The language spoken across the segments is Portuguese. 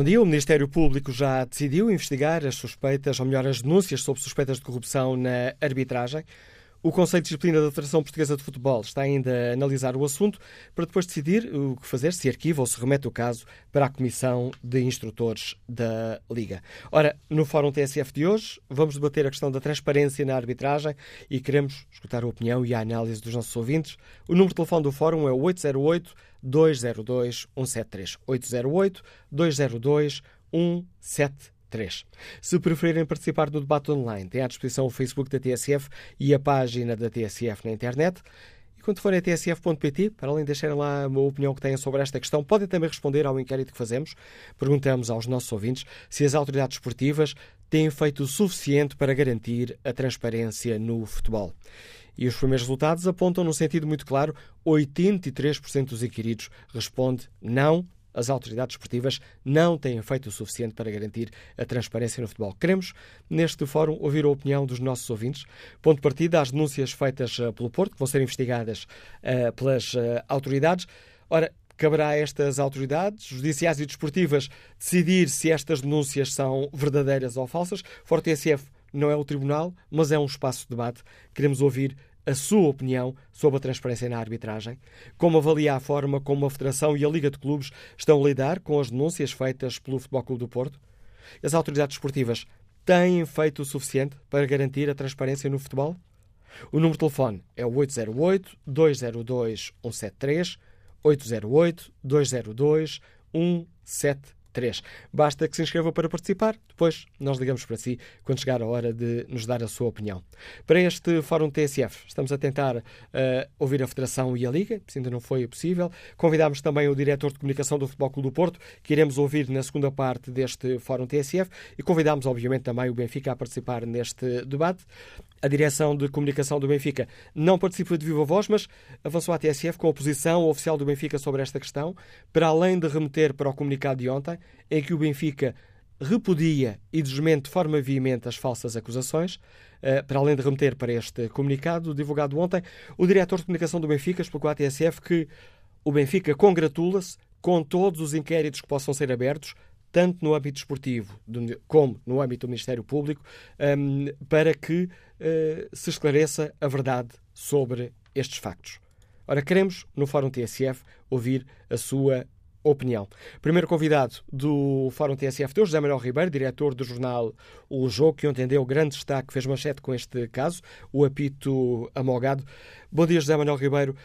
Bom dia. O Ministério Público já decidiu investigar as suspeitas, ou melhor, as denúncias sobre suspeitas de corrupção na arbitragem. O Conselho de Disciplina da Federação Portuguesa de Futebol está ainda a analisar o assunto para depois decidir o que fazer, se arquiva ou se remete o caso para a Comissão de Instrutores da Liga. Ora, no Fórum TSF de hoje, vamos debater a questão da transparência na arbitragem e queremos escutar a opinião e a análise dos nossos ouvintes. O número de telefone do Fórum é o 808 202 173. 808 202 173. 3. Se preferirem participar do debate online, têm à disposição o Facebook da TSF e a página da TSF na internet. E quando forem a tsf.pt, para além de deixarem lá a opinião que têm sobre esta questão, podem também responder ao inquérito que fazemos. Perguntamos aos nossos ouvintes se as autoridades esportivas têm feito o suficiente para garantir a transparência no futebol. E os primeiros resultados apontam num sentido muito claro: 83% dos inquiridos responde não as autoridades esportivas não têm feito o suficiente para garantir a transparência no futebol. Queremos, neste fórum, ouvir a opinião dos nossos ouvintes. Ponto de partida, as denúncias feitas uh, pelo Porto, que vão ser investigadas uh, pelas uh, autoridades. Ora, caberá a estas autoridades judiciais e desportivas decidir se estas denúncias são verdadeiras ou falsas. Forte TSF não é o tribunal, mas é um espaço de debate. Queremos ouvir a sua opinião sobre a transparência na arbitragem, como avalia a forma como a Federação e a Liga de Clubes estão a lidar com as denúncias feitas pelo Futebol Clube do Porto. As autoridades esportivas têm feito o suficiente para garantir a transparência no futebol? O número de telefone é o 808-202-173, 808-202-173. 3. Basta que se inscreva para participar, depois nós ligamos para si quando chegar a hora de nos dar a sua opinião. Para este Fórum TSF, estamos a tentar uh, ouvir a Federação e a Liga, se ainda não foi possível. Convidámos também o Diretor de Comunicação do Futebol Clube do Porto, que iremos ouvir na segunda parte deste Fórum TSF, e convidámos, obviamente, também o Benfica a participar neste debate. A direção de comunicação do Benfica não participa de viva voz, mas avançou à TSF com a posição oficial do Benfica sobre esta questão, para além de remeter para o comunicado de ontem, em que o Benfica repudia e desmente de forma veemente as falsas acusações. Eh, para além de remeter para este comunicado divulgado ontem, o diretor de comunicação do Benfica explicou à TSF que o Benfica congratula-se com todos os inquéritos que possam ser abertos tanto no âmbito esportivo como no âmbito do Ministério Público, hum, para que eh, se esclareça a verdade sobre estes factos. Ora, queremos, no Fórum TSF, ouvir a sua opinião. Primeiro convidado do Fórum TSF de hoje, José Manuel Ribeiro, diretor do jornal O Jogo, que ontem deu grande destaque, fez manchete com este caso, o apito amolgado. Bom dia, José Manuel Ribeiro.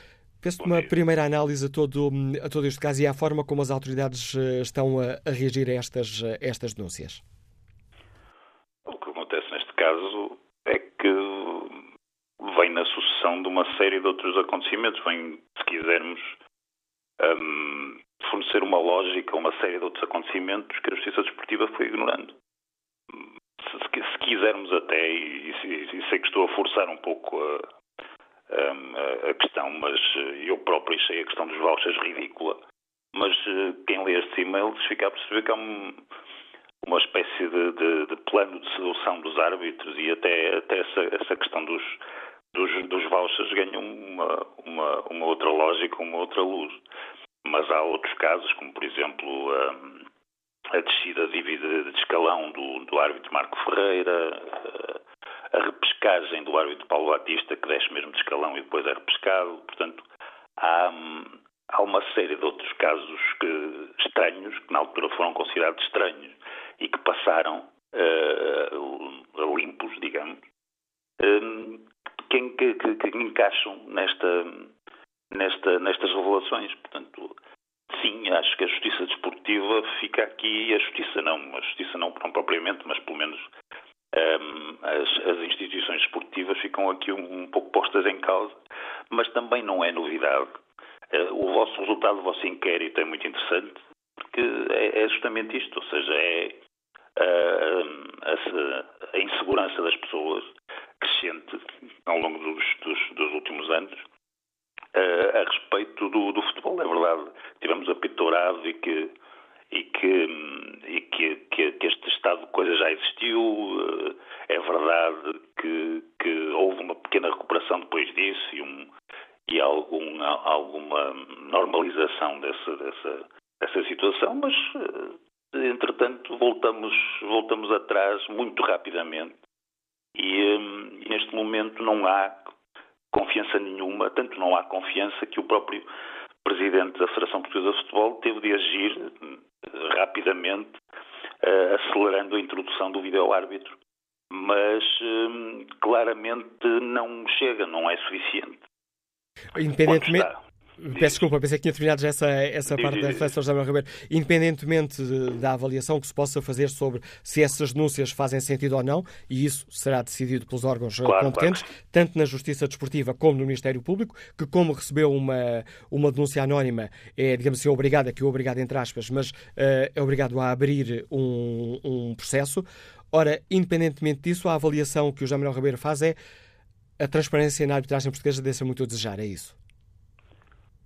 Peço uma primeira análise a todo, a todo este caso e à forma como as autoridades eh, estão a, a reagir a estas, a estas denúncias. O que acontece neste caso é que vem na sucessão de uma série de outros acontecimentos. Vem, se quisermos, um, fornecer uma lógica a uma série de outros acontecimentos que a Justiça Desportiva foi ignorando. Se, se, se quisermos até, e, e, e sei que estou a forçar um pouco a, a questão, mas eh, eu próprio achei a questão dos vouchers ridícula. Mas eh, quem lê estes e-mails fica a perceber que há um, uma espécie de, de, de, plano de sedução dos árbitros e até, até essa, essa questão dos, dos, dos vouchers ganha uma, uma, uma, outra lógica, uma outra luz. Mas há outros casos, como por exemplo a, a descida de, de escalão do, do árbitro Marco Ferreira, a repescagem do árbitro Paulo Batista, que desce mesmo de escalão e depois é repescado. Portanto, há, há uma série de outros casos que, estranhos, que na altura foram considerados estranhos e que passaram uh, limpos, digamos, uh, que, que, que, encaixam nesta, nesta, nestas revelações. Portanto, sim, acho que a justiça desportiva fica aqui, a justiça não, a justiça não propriamente, mas pelo menos um, as, as, instituições esportivas ficam aqui um, um, pouco postas em causa, mas também não é novidade. Uh, o vosso resultado do vosso inquérito é muito interessante, porque é, é justamente isto, ou seja, é uh, a, a, insegurança das pessoas crescente ao longo dos, dos, dos últimos anos uh, a respeito do, do, futebol. É verdade, tivemos a Pitorado e que e que, e que, que, que, este estado de coisas já existiu. Eh, é verdade que, que houve uma pequena recuperação depois disso e, um, e algum, alguma normalização dessa, dessa, dessa situação, mas eh, entretanto, voltamos, voltamos atrás muito rapidamente e, hum, e neste momento não há confiança nenhuma, tanto não há confiança que o próprio Presidente da Federação Portuguesa de Futebol teve de agir rapidamente, uh, acelerando a introdução do vídeo-árbitro. Mas hum, claramente não chega, não é suficiente. Independentemente, Peço desculpa, pensei que tinha terminado já essa, essa parte da reflexão José Ribeiro. Independentemente da avaliação que se possa fazer sobre se essas denúncias fazem sentido ou não, e isso será decidido pelos órgãos eh, claro, competentes, claro. tanto na Justiça Desportiva como no Ministério Público, que como recebeu uma, uma denúncia anónima, é, digamos assim, obrigado, aqui obrigado entre aspas, mas uh, é obrigado a abrir um, um processo. Ora, independentemente disso, a avaliação que o José Manuel Ribeiro faz é a transparência na arbitragem portuguesa deixa muito a desejar, é isso?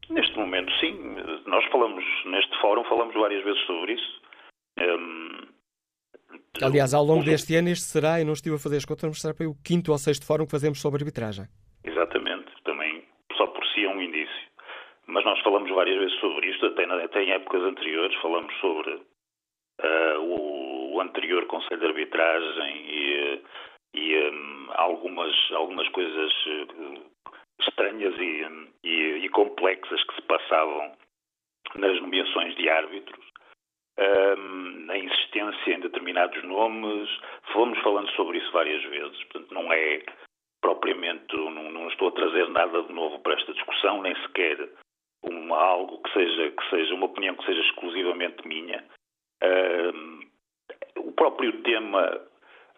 Neste momento, sim. Nós falamos, neste fórum, falamos várias vezes sobre isso. Um, Aliás, ao longo deste ano, este será, e não estive a fazer as contas, mas será para o quinto ou sexto fórum que fazemos sobre arbitragem. Exatamente. Também, só por si é um indício. Mas nós falamos várias vezes sobre isto, até, até em épocas anteriores, falamos sobre uh, o, o, anterior Conselho de Arbitragem e, e um, algumas, algumas coisas uh, estranhas e, e, e, complexas que se passavam nas nomeações de árbitros, um, a insistência em determinados nomes, fomos falando sobre isso várias vezes, portanto não é propriamente, não, não estou a trazer nada de novo para esta discussão, nem sequer uma, algo que seja, que seja uma opinião que seja exclusivamente minha. Um, o próprio tema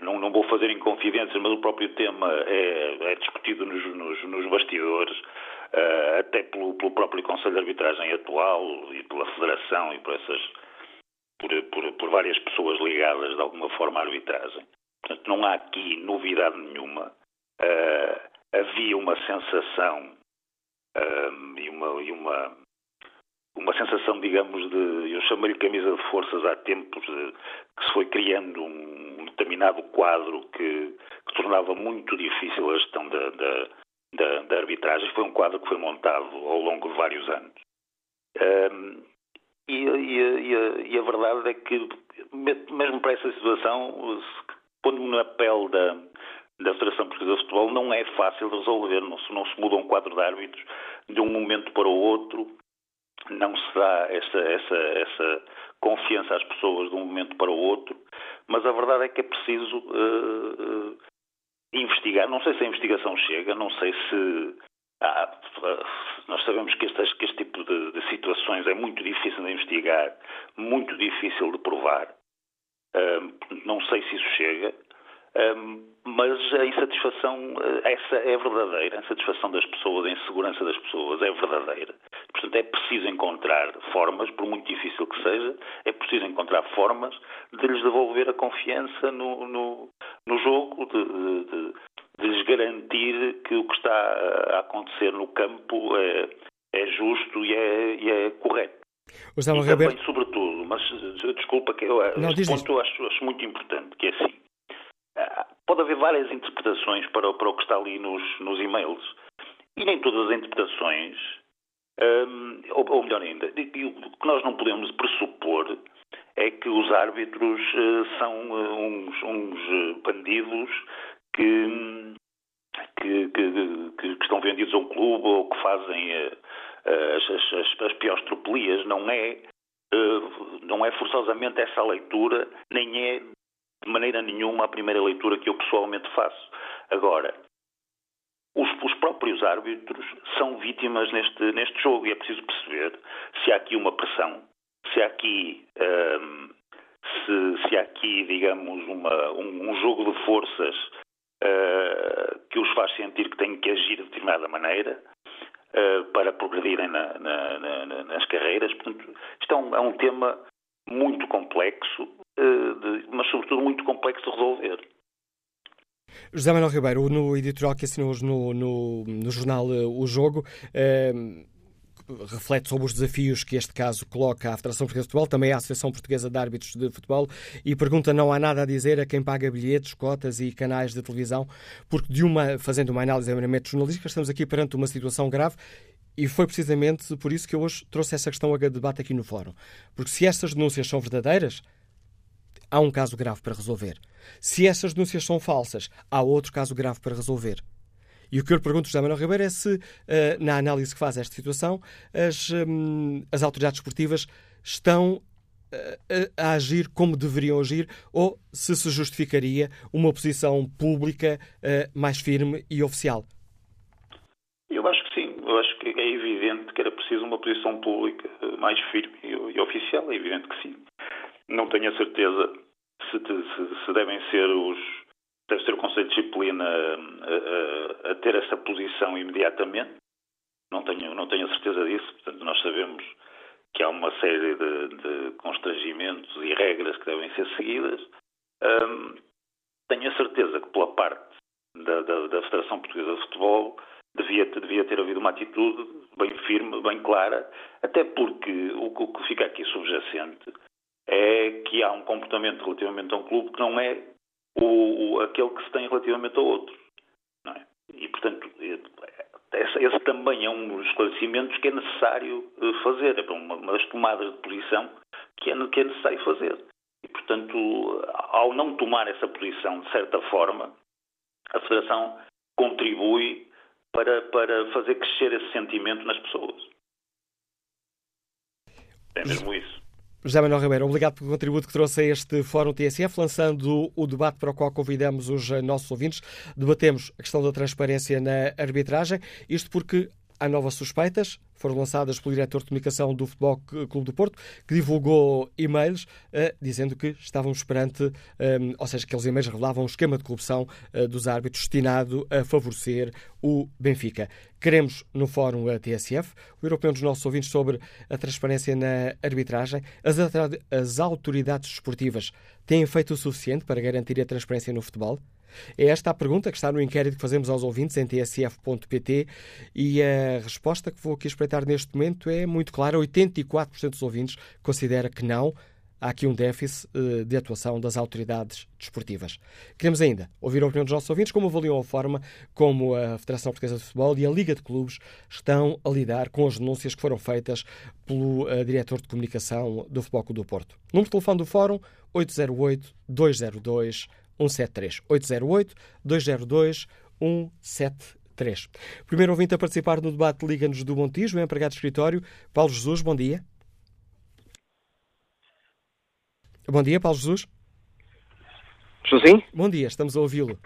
não, não vou fazer inconfidências, mas o próprio tema é, é discutido nos, nos, nos bastidores, uh, até pelo, pelo, próprio Conselho de Arbitragem atual e pela Federação e por essas por, por, por, várias pessoas ligadas de alguma forma à arbitragem. Portanto, não há aqui novidade nenhuma. Uh, havia uma sensação uh, e, uma, e uma, uma sensação, digamos, de. Eu chamo-lhe camisa de forças há tempos, de, que se foi criando um determinado quadro que, que tornava muito difícil a gestão da, da, da, da, arbitragem. Foi um quadro que foi montado ao longo de vários anos. Um, e, e, e, a, e, a, verdade é que, mesmo para essa situação, pondo-me na pele da, da Federação Portuguesa de Futebol, não é fácil resolver. Não se, não se muda um quadro de árbitros de um momento para o outro não se dá essa, essa, essa confiança às pessoas de um momento para o outro, mas a verdade é que é preciso uh, uh, investigar. Não sei se a investigação chega, não sei se. Nós sabemos que este, que este tipo de, de, situações é muito difícil de investigar, muito difícil de provar. Uh, não sei se isso chega. Mas a insatisfação, eh, essa é verdadeira, a insatisfação das pessoas, a insegurança das pessoas é verdadeira. Portanto, é preciso encontrar formas, por muito difícil que seja, é preciso encontrar formas de lhes devolver a confiança no, no, no jogo, de, de, de, lhes garantir que o que está a acontecer no campo é, é justo e é, e é correto. O e também, sobretudo, mas desculpa que eu, Não, este ponto eu acho, acho muito importante, que é assim, pode haver várias interpretações para, para o que está ali nos, nos e-mails. E nem todas as interpretações, um, ou, ou, melhor ainda, o que nós não podemos pressupor é que os árbitros uh, são uh, uns, uns eh, bandidos que, que, que, que, estão vendidos a um clube ou que fazem uh, as, as, as, piores tropelias. Não é, não é forçosamente essa leitura, nem é de maneira nenhuma a primeira leitura que eu pessoalmente faço. Agora, os, os, próprios árbitros são vítimas neste, neste jogo e é preciso perceber se há aqui uma pressão, se há aqui, um, se, se, há aqui digamos, uma, um, um, jogo de forças uh, que os faz sentir que têm que agir de determinada maneira uh, para progredirem na, na, na, nas carreiras. Portanto, isto é um, é um tema muito complexo, mas sobretudo muito complexo de resolver. José Manuel Ribeiro, no editorial que assinou no, no, no jornal eh, O Jogo, eh, reflete sobre os desafios que este caso coloca à Federação Portuguesa de Futebol, também à Associação Portuguesa de Árbitros de Futebol, e pergunta: não há nada a dizer a quem paga bilhetes, cotas e canais de televisão, porque de uma, fazendo uma análise meramente jornalística, estamos aqui perante uma situação grave e foi precisamente por isso que eu hoje trouxe essa questão a debate aqui no Fórum. Porque se estas denúncias são verdadeiras, há um caso grave para resolver. Se essas denúncias são falsas, há outro caso grave para resolver. E o que eu lhe pergunto, José Manuel Ribeiro, é se, na análise que faz esta situação, as, hum, as autoridades esportivas estão a, agir como deveriam agir ou se se justificaria uma posição pública mais firme e oficial? Eu acho que sim. Eu acho que é evidente que era preciso uma posição pública mais firme e oficial. É evidente que sim. Não tenho a certeza se, se, se devem ser os deve ser o Conselho de Disciplina a, a, a, ter essa posição imediatamente. Não tenho, não tenho a certeza disso. Portanto, nós sabemos que há uma série de, de constrangimentos e regras que devem ser seguidas. Um, tenho a certeza que pela parte da, da, da, Federação Portuguesa de Futebol devia, devia ter havido uma atitude bem firme, bem clara, até porque o, o que fica aqui subjacente é que há um comportamento relativamente a um clube que não é o, o aquele que se tem relativamente a outro. É? E, portanto, esse, esse, também é um dos esclarecimentos que é necessário eh, fazer, é uma, uma das tomadas de posição que é, que é necessário fazer. E, portanto, ao não tomar essa posição, de certa forma, a Federação contribui para, para fazer crescer esse sentimento nas pessoas. É mesmo isso. José Manuel Ribeiro, obrigado pelo contributo que trouxe a este Fórum TSF, lançando o debate para o qual convidamos os nossos ouvintes. Debatemos a questão da transparência na arbitragem, isto porque há novas suspeitas, foram lançadas pelo diretor de comunicação do Futebol Clube do Porto, que divulgou e-mails uh, dizendo que estávamos perante, um, ehm, ou seja, aqueles e-mails revelavam um esquema de corrupção uh, dos árbitros destinado a favorecer o Benfica. Queremos, no Fórum TSF, ouvir a opinião dos nossos ouvintes sobre a transparência na arbitragem. As, as autoridades desportivas têm feito o suficiente para garantir a transparência no futebol? É esta a pergunta que está no inquérito que fazemos aos ouvintes em tsf.pt e a resposta que vou aqui espreitar neste momento é muito clara. 84% dos ouvintes considera que não. Há aqui um déficit uh, de atuação das autoridades desportivas. Queremos ainda ouvir a opinião dos nossos ouvintes, como avaliam a forma como a Federação Portuguesa de Futebol e a Liga de Clubes estão a lidar com as denúncias que foram feitas pelo uh, diretor de comunicação do Futebol Clube do Porto. Número de telefone do Fórum 808 202 173. 808 202 173. Primeiro ouvinte a participar no debate Liga-nos do Montijo, empregado de escritório, Paulo Jesus, bom dia. Bom dia, Paulo Jesus. Estou sim? Bom dia, estamos a ouvi-lo.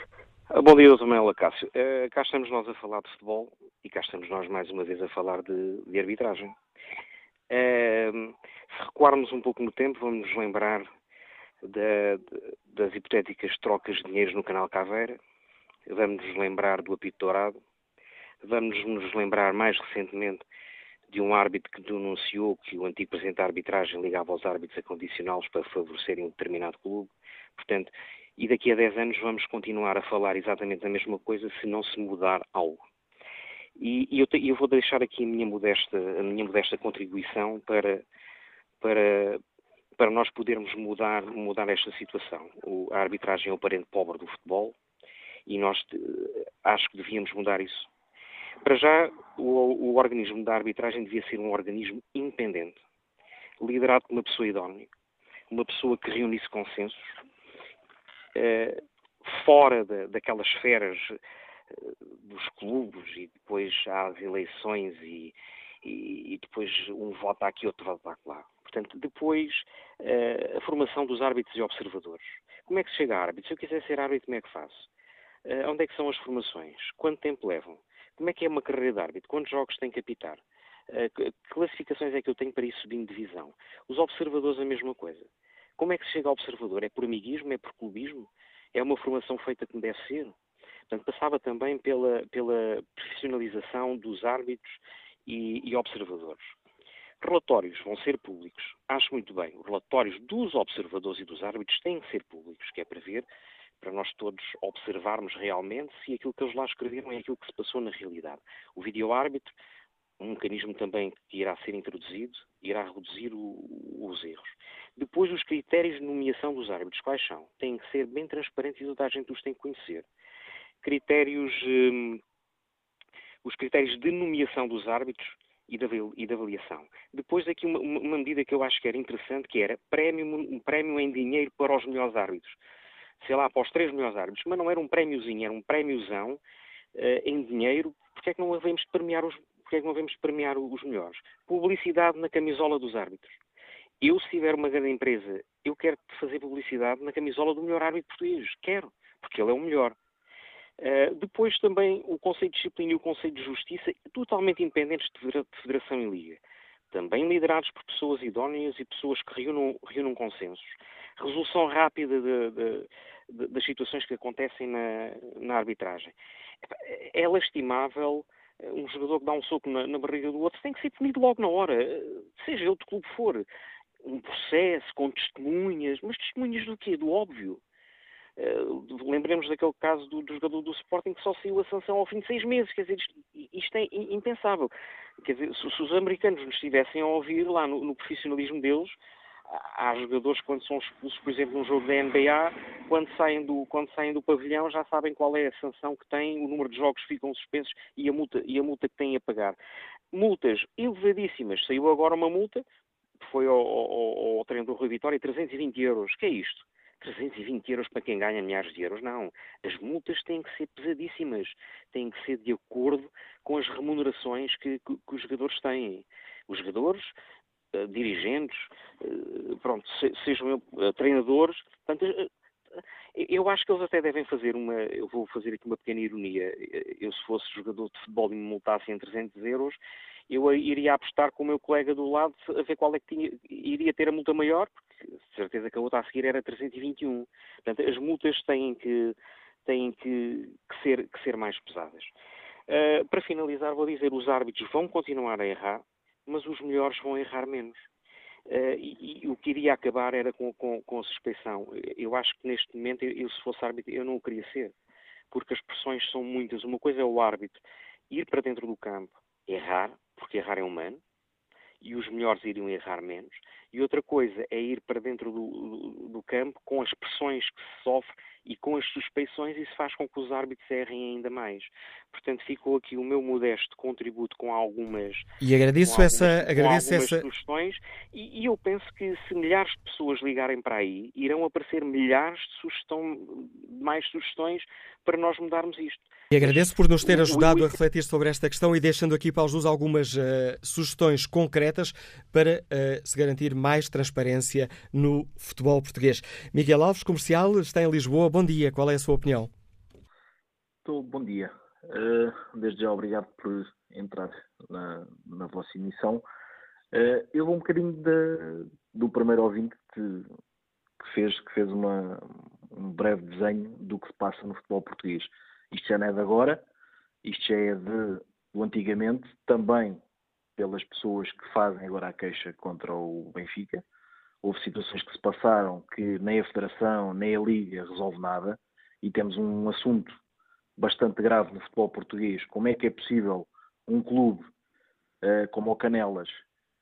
Ah, bom dia, Samuel Acácio. Uh, cá estamos nós a falar de futebol e cá estamos nós mais uma vez a falar de, de arbitragem. Uh, se recuarmos um pouco no tempo, vamos nos lembrar da, das hipotéticas trocas de dinheiros no canal Caveira, vamos nos lembrar do apito dourado, vamos nos lembrar mais recentemente de um árbitro que denunciou que o antigo presidente da arbitragem ligava aos árbitros a condicioná-los para favorecerem um determinado clube. Portanto, e daqui a 10 anos vamos continuar a falar exatamente a mesma coisa se não se mudar algo. E, e eu, te, eu, vou deixar aqui a minha modesta, a minha modesta contribuição para, para, para nós podermos mudar, mudar esta situação. O, a arbitragem é o parente pobre do futebol e nós eh, acho que devíamos mudar isso. Para já, o, o, organismo da arbitragem devia ser um organismo independente, liderado por uma pessoa idónea, uma pessoa que reunisse consensos, eh, fora de, daquelas esferas eh, dos clubes e depois há as eleições e, e, e depois um vota aqui, outro vota lá. Portanto, depois, uh, a formação dos árbitros e observadores. Como é que se chega a árbitro? Se eu quiser ser árbitro, como é que faço? Uh, onde é que são as formações? Quanto tempo levam? Como é que é uma carreira de árbitro? Quantos jogos tem que apitar? Uh, que classificações é que eu tenho para ir subindo divisão? Os observadores, a mesma coisa. Como é que se chega ao observador? É por amiguismo? É por clubismo? É uma formação feita como deve ser? Portanto, passava também pela, pela profissionalização dos árbitros e, e observadores. Relatórios vão ser públicos. Acho muito bem. Os relatórios dos observadores e dos árbitros têm que ser públicos, que é para ver, para nós todos observarmos realmente se aquilo que eles lá escreveram é aquilo que se passou na realidade. O vídeo-árbitro, um mecanismo também que irá ser introduzido, irá reduzir o, os erros. Depois, os critérios de nomeação dos árbitros, quais são? Têm que ser bem transparentes e toda a gente os tem que conhecer. Critérios, hum, os critérios de nomeação dos árbitros e da, avaliação. Depois aqui uma, uma, medida que eu acho que era interessante, que era prémio, um prémio em dinheiro para os melhores árbitros. Sei lá, para os três melhores árbitros, mas não era um prémiozinho, era um prémiozão uh, em dinheiro. Porque é que não havemos premiar os, porque é que não devemos premiar os melhores? Publicidade na camisola dos árbitros. Eu, se tiver uma grande empresa, eu quero fazer publicidade na camisola do melhor árbitro português. Quero, porque ele é o melhor. Uh, depois também o conceito de disciplina e o conceito de justiça, totalmente independentes de federação e liga. Também liderados por pessoas idóneas e pessoas que reúnam, reúnam consensos. Resolução rápida de, de, de, das situações que acontecem na, na arbitragem. É lastimável eh, um jogador que dá um soco na, na, barriga do outro tem que ser punido logo na hora, eh, seja ele de clube for. Um processo com testemunhas, mas testemunhas do quê? Do óbvio. Uh, lembremos daquele caso do, do, jogador do Sporting que só saiu a sanção ao fim de seis meses. Quer dizer, isto, isto é impensável. Quer dizer, se, se, os americanos nos estivessem a ouvir lá no, no profissionalismo deles, há jogadores que quando são expulsos, por exemplo, num jogo da NBA, quando saem, do, quando saem do pavilhão já sabem qual é a sanção que têm, o número de jogos ficam suspensos e a multa, e a multa que têm a pagar. Multas elevadíssimas. Saiu agora uma multa, que foi ao, ao, ao treinador Rui Vitória, 320 euros. que é isto? 320 euros para quem ganha milhares de euros. Não. As multas têm que ser pesadíssimas. Têm que ser de acordo com as remunerações que, que, que os jogadores têm. Os jogadores eh, dirigentes, uh, pronto, se, sejam uh, treinadores. Portanto, eu acho que eles até devem fazer uma. Eu vou fazer aqui uma pequena ironia. Eu, se fosse jogador de futebol e me multassem em 300 euros, eu iria apostar com o meu colega do lado a ver qual é que tinha, iria ter a multa maior, porque certeza que a outra a seguir era 321. Portanto, as multas têm que, têm que, que ser, que ser mais pesadas. Uh, para finalizar, vou dizer: os árbitros vão continuar a errar, mas os melhores vão errar menos. Uh, e, e, o que iria acabar era com, com, com, a suspeição. Eu acho que neste momento, eu, eu, se fosse árbitro, eu não o queria ser, porque as pressões são muitas. Uma coisa é o árbitro ir para dentro do campo, errar, porque errar é humano, e os melhores iriam errar menos. E outra coisa é ir para dentro do, do, do campo com as pressões que se sofre e com as suspeições, isso faz com que os árbitros errem ainda mais. Portanto, ficou aqui o meu modesto contributo com algumas. E agradeço algumas, essa. Agradeço essa... sugestões, e, e, eu penso que se milhares de pessoas ligarem para aí, irão aparecer milhares de, sugestão, mais sugestões para nós mudarmos isto. E agradeço por nos ter ajudado a refletir sobre esta questão e deixando aqui para os algumas uh, sugestões concretas para uh, se garantir mais transparência no futebol português. Miguel Alves, comercial, está em Lisboa. Bom dia, qual é a sua opinião? Bom dia. Uh, desde já, obrigado por entrar na, na vossa emissão. eu vou um bocadinho de, do primeiro ouvinte que, que fez, que fez uma, um breve desenho do que se passa no futebol português. Isto já não é de agora, isto já é de, do antigamente, também pelas pessoas que fazem agora a queixa contra o Benfica. Houve situações que se passaram que nem a Federação nem a Liga resolve nada e temos um assunto bastante grave no futebol português. Como é que é possível um clube uh, como o Canelas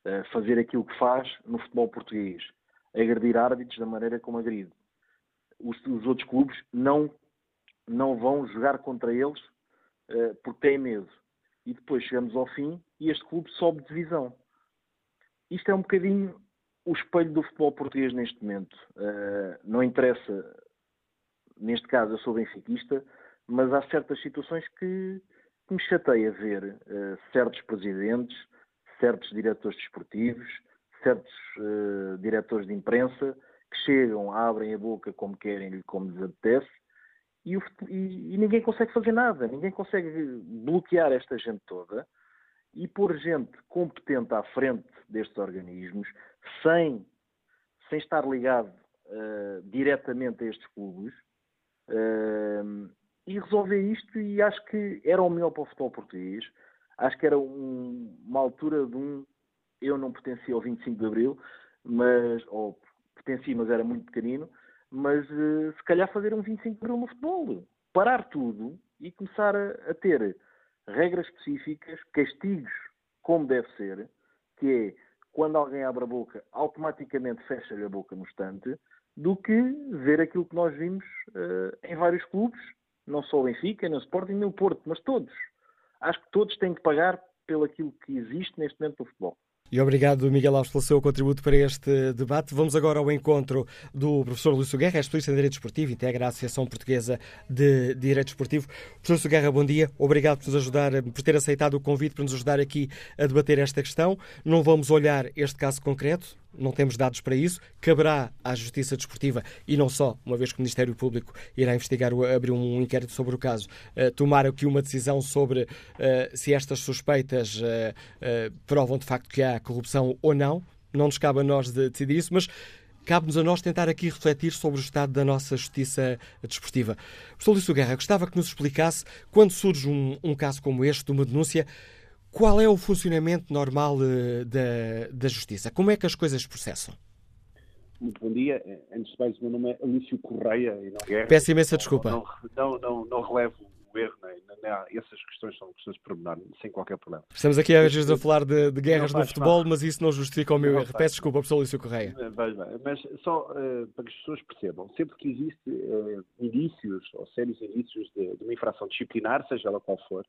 uh, fazer aquilo que faz no futebol português? Agredir árbitros da maneira como agride. Os, os outros clubes não não vão jogar contra eles uh, porque têm medo. E depois chegamos ao fim e este clube sobe de divisão. Isto é um bocadinho o espelho do futebol português neste momento. Uh, não interessa, neste caso eu sou benfiquista, mas há certas situações que, que me chateia ver uh, certos presidentes, certos diretores desportivos, certos uh, diretores de imprensa que chegam, abrem a boca como querem como lhes apetece e, o, e, e, ninguém consegue fazer nada, ninguém consegue bloquear esta gente toda e pôr gente competente à frente destes organismos sem, sem estar ligado uh, diretamente a estes clubes uh, e resolver isto e acho que era o melhor para o futebol português. Acho que era um, uma altura de um eu não pertencia ao 25 de Abril, mas ou pertencia, mas era muito pequenino, mas uh, se calhar fazer um 25 de abril no futebol. Parar tudo e começar a, a, ter regras específicas, castigos como deve ser, que é quando alguém abre a boca, automaticamente fecha-lhe a boca no estante, do que ver aquilo que nós vimos uh, em vários clubes, não só o Benfica, nem o Sporting, nem o Porto, mas todos. Acho que todos têm que pagar pelo aquilo que existe neste momento no futebol. E obrigado, Miguel Alves, pelo seu contributo para este debate. Vamos agora ao encontro do professor Lúcio Guerra, é especialista em Direito Esportivo, integra a Associação Portuguesa de Direito Esportivo. Professor Lúcio Guerra, bom dia. Obrigado por nos ajudar, por ter aceitado o convite para nos ajudar aqui a debater esta questão. Não vamos olhar este caso concreto, não temos dados para isso, caberá à Justiça Desportiva e não só, uma vez que o Ministério Público irá investigar, abrir um inquérito sobre o caso, uh, tomar aqui uma decisão sobre uh, se estas suspeitas uh, provam de facto que há corrupção ou não. Não nos cabe a nós de decidir isso, mas cabe-nos a nós tentar aqui refletir sobre o estado da nossa justiça desportiva. Professor Lúcio Guerra, gostava que nos explicasse, quando surge um, um caso como este, de uma denúncia, qual é o funcionamento normal uh, da, da Justiça? Como é que as coisas processam? Muito bom dia. Antes de mais, o meu nome é Alício Correia e não Guerra. Peço imensa desculpa. Não, não, não, não relevo o erro, nem, nem, essas questões são questões de pormenor, sem qualquer problema. Estamos aqui às vezes a falar de, de guerras no futebol, mas isso não justifica o meu não erro. Peço desculpa, professor Alício Correia. Mas só uh, para que as pessoas percebam, sempre que existe uh, indícios ou sérios indícios de, de uma infração disciplinar, seja ela qual for,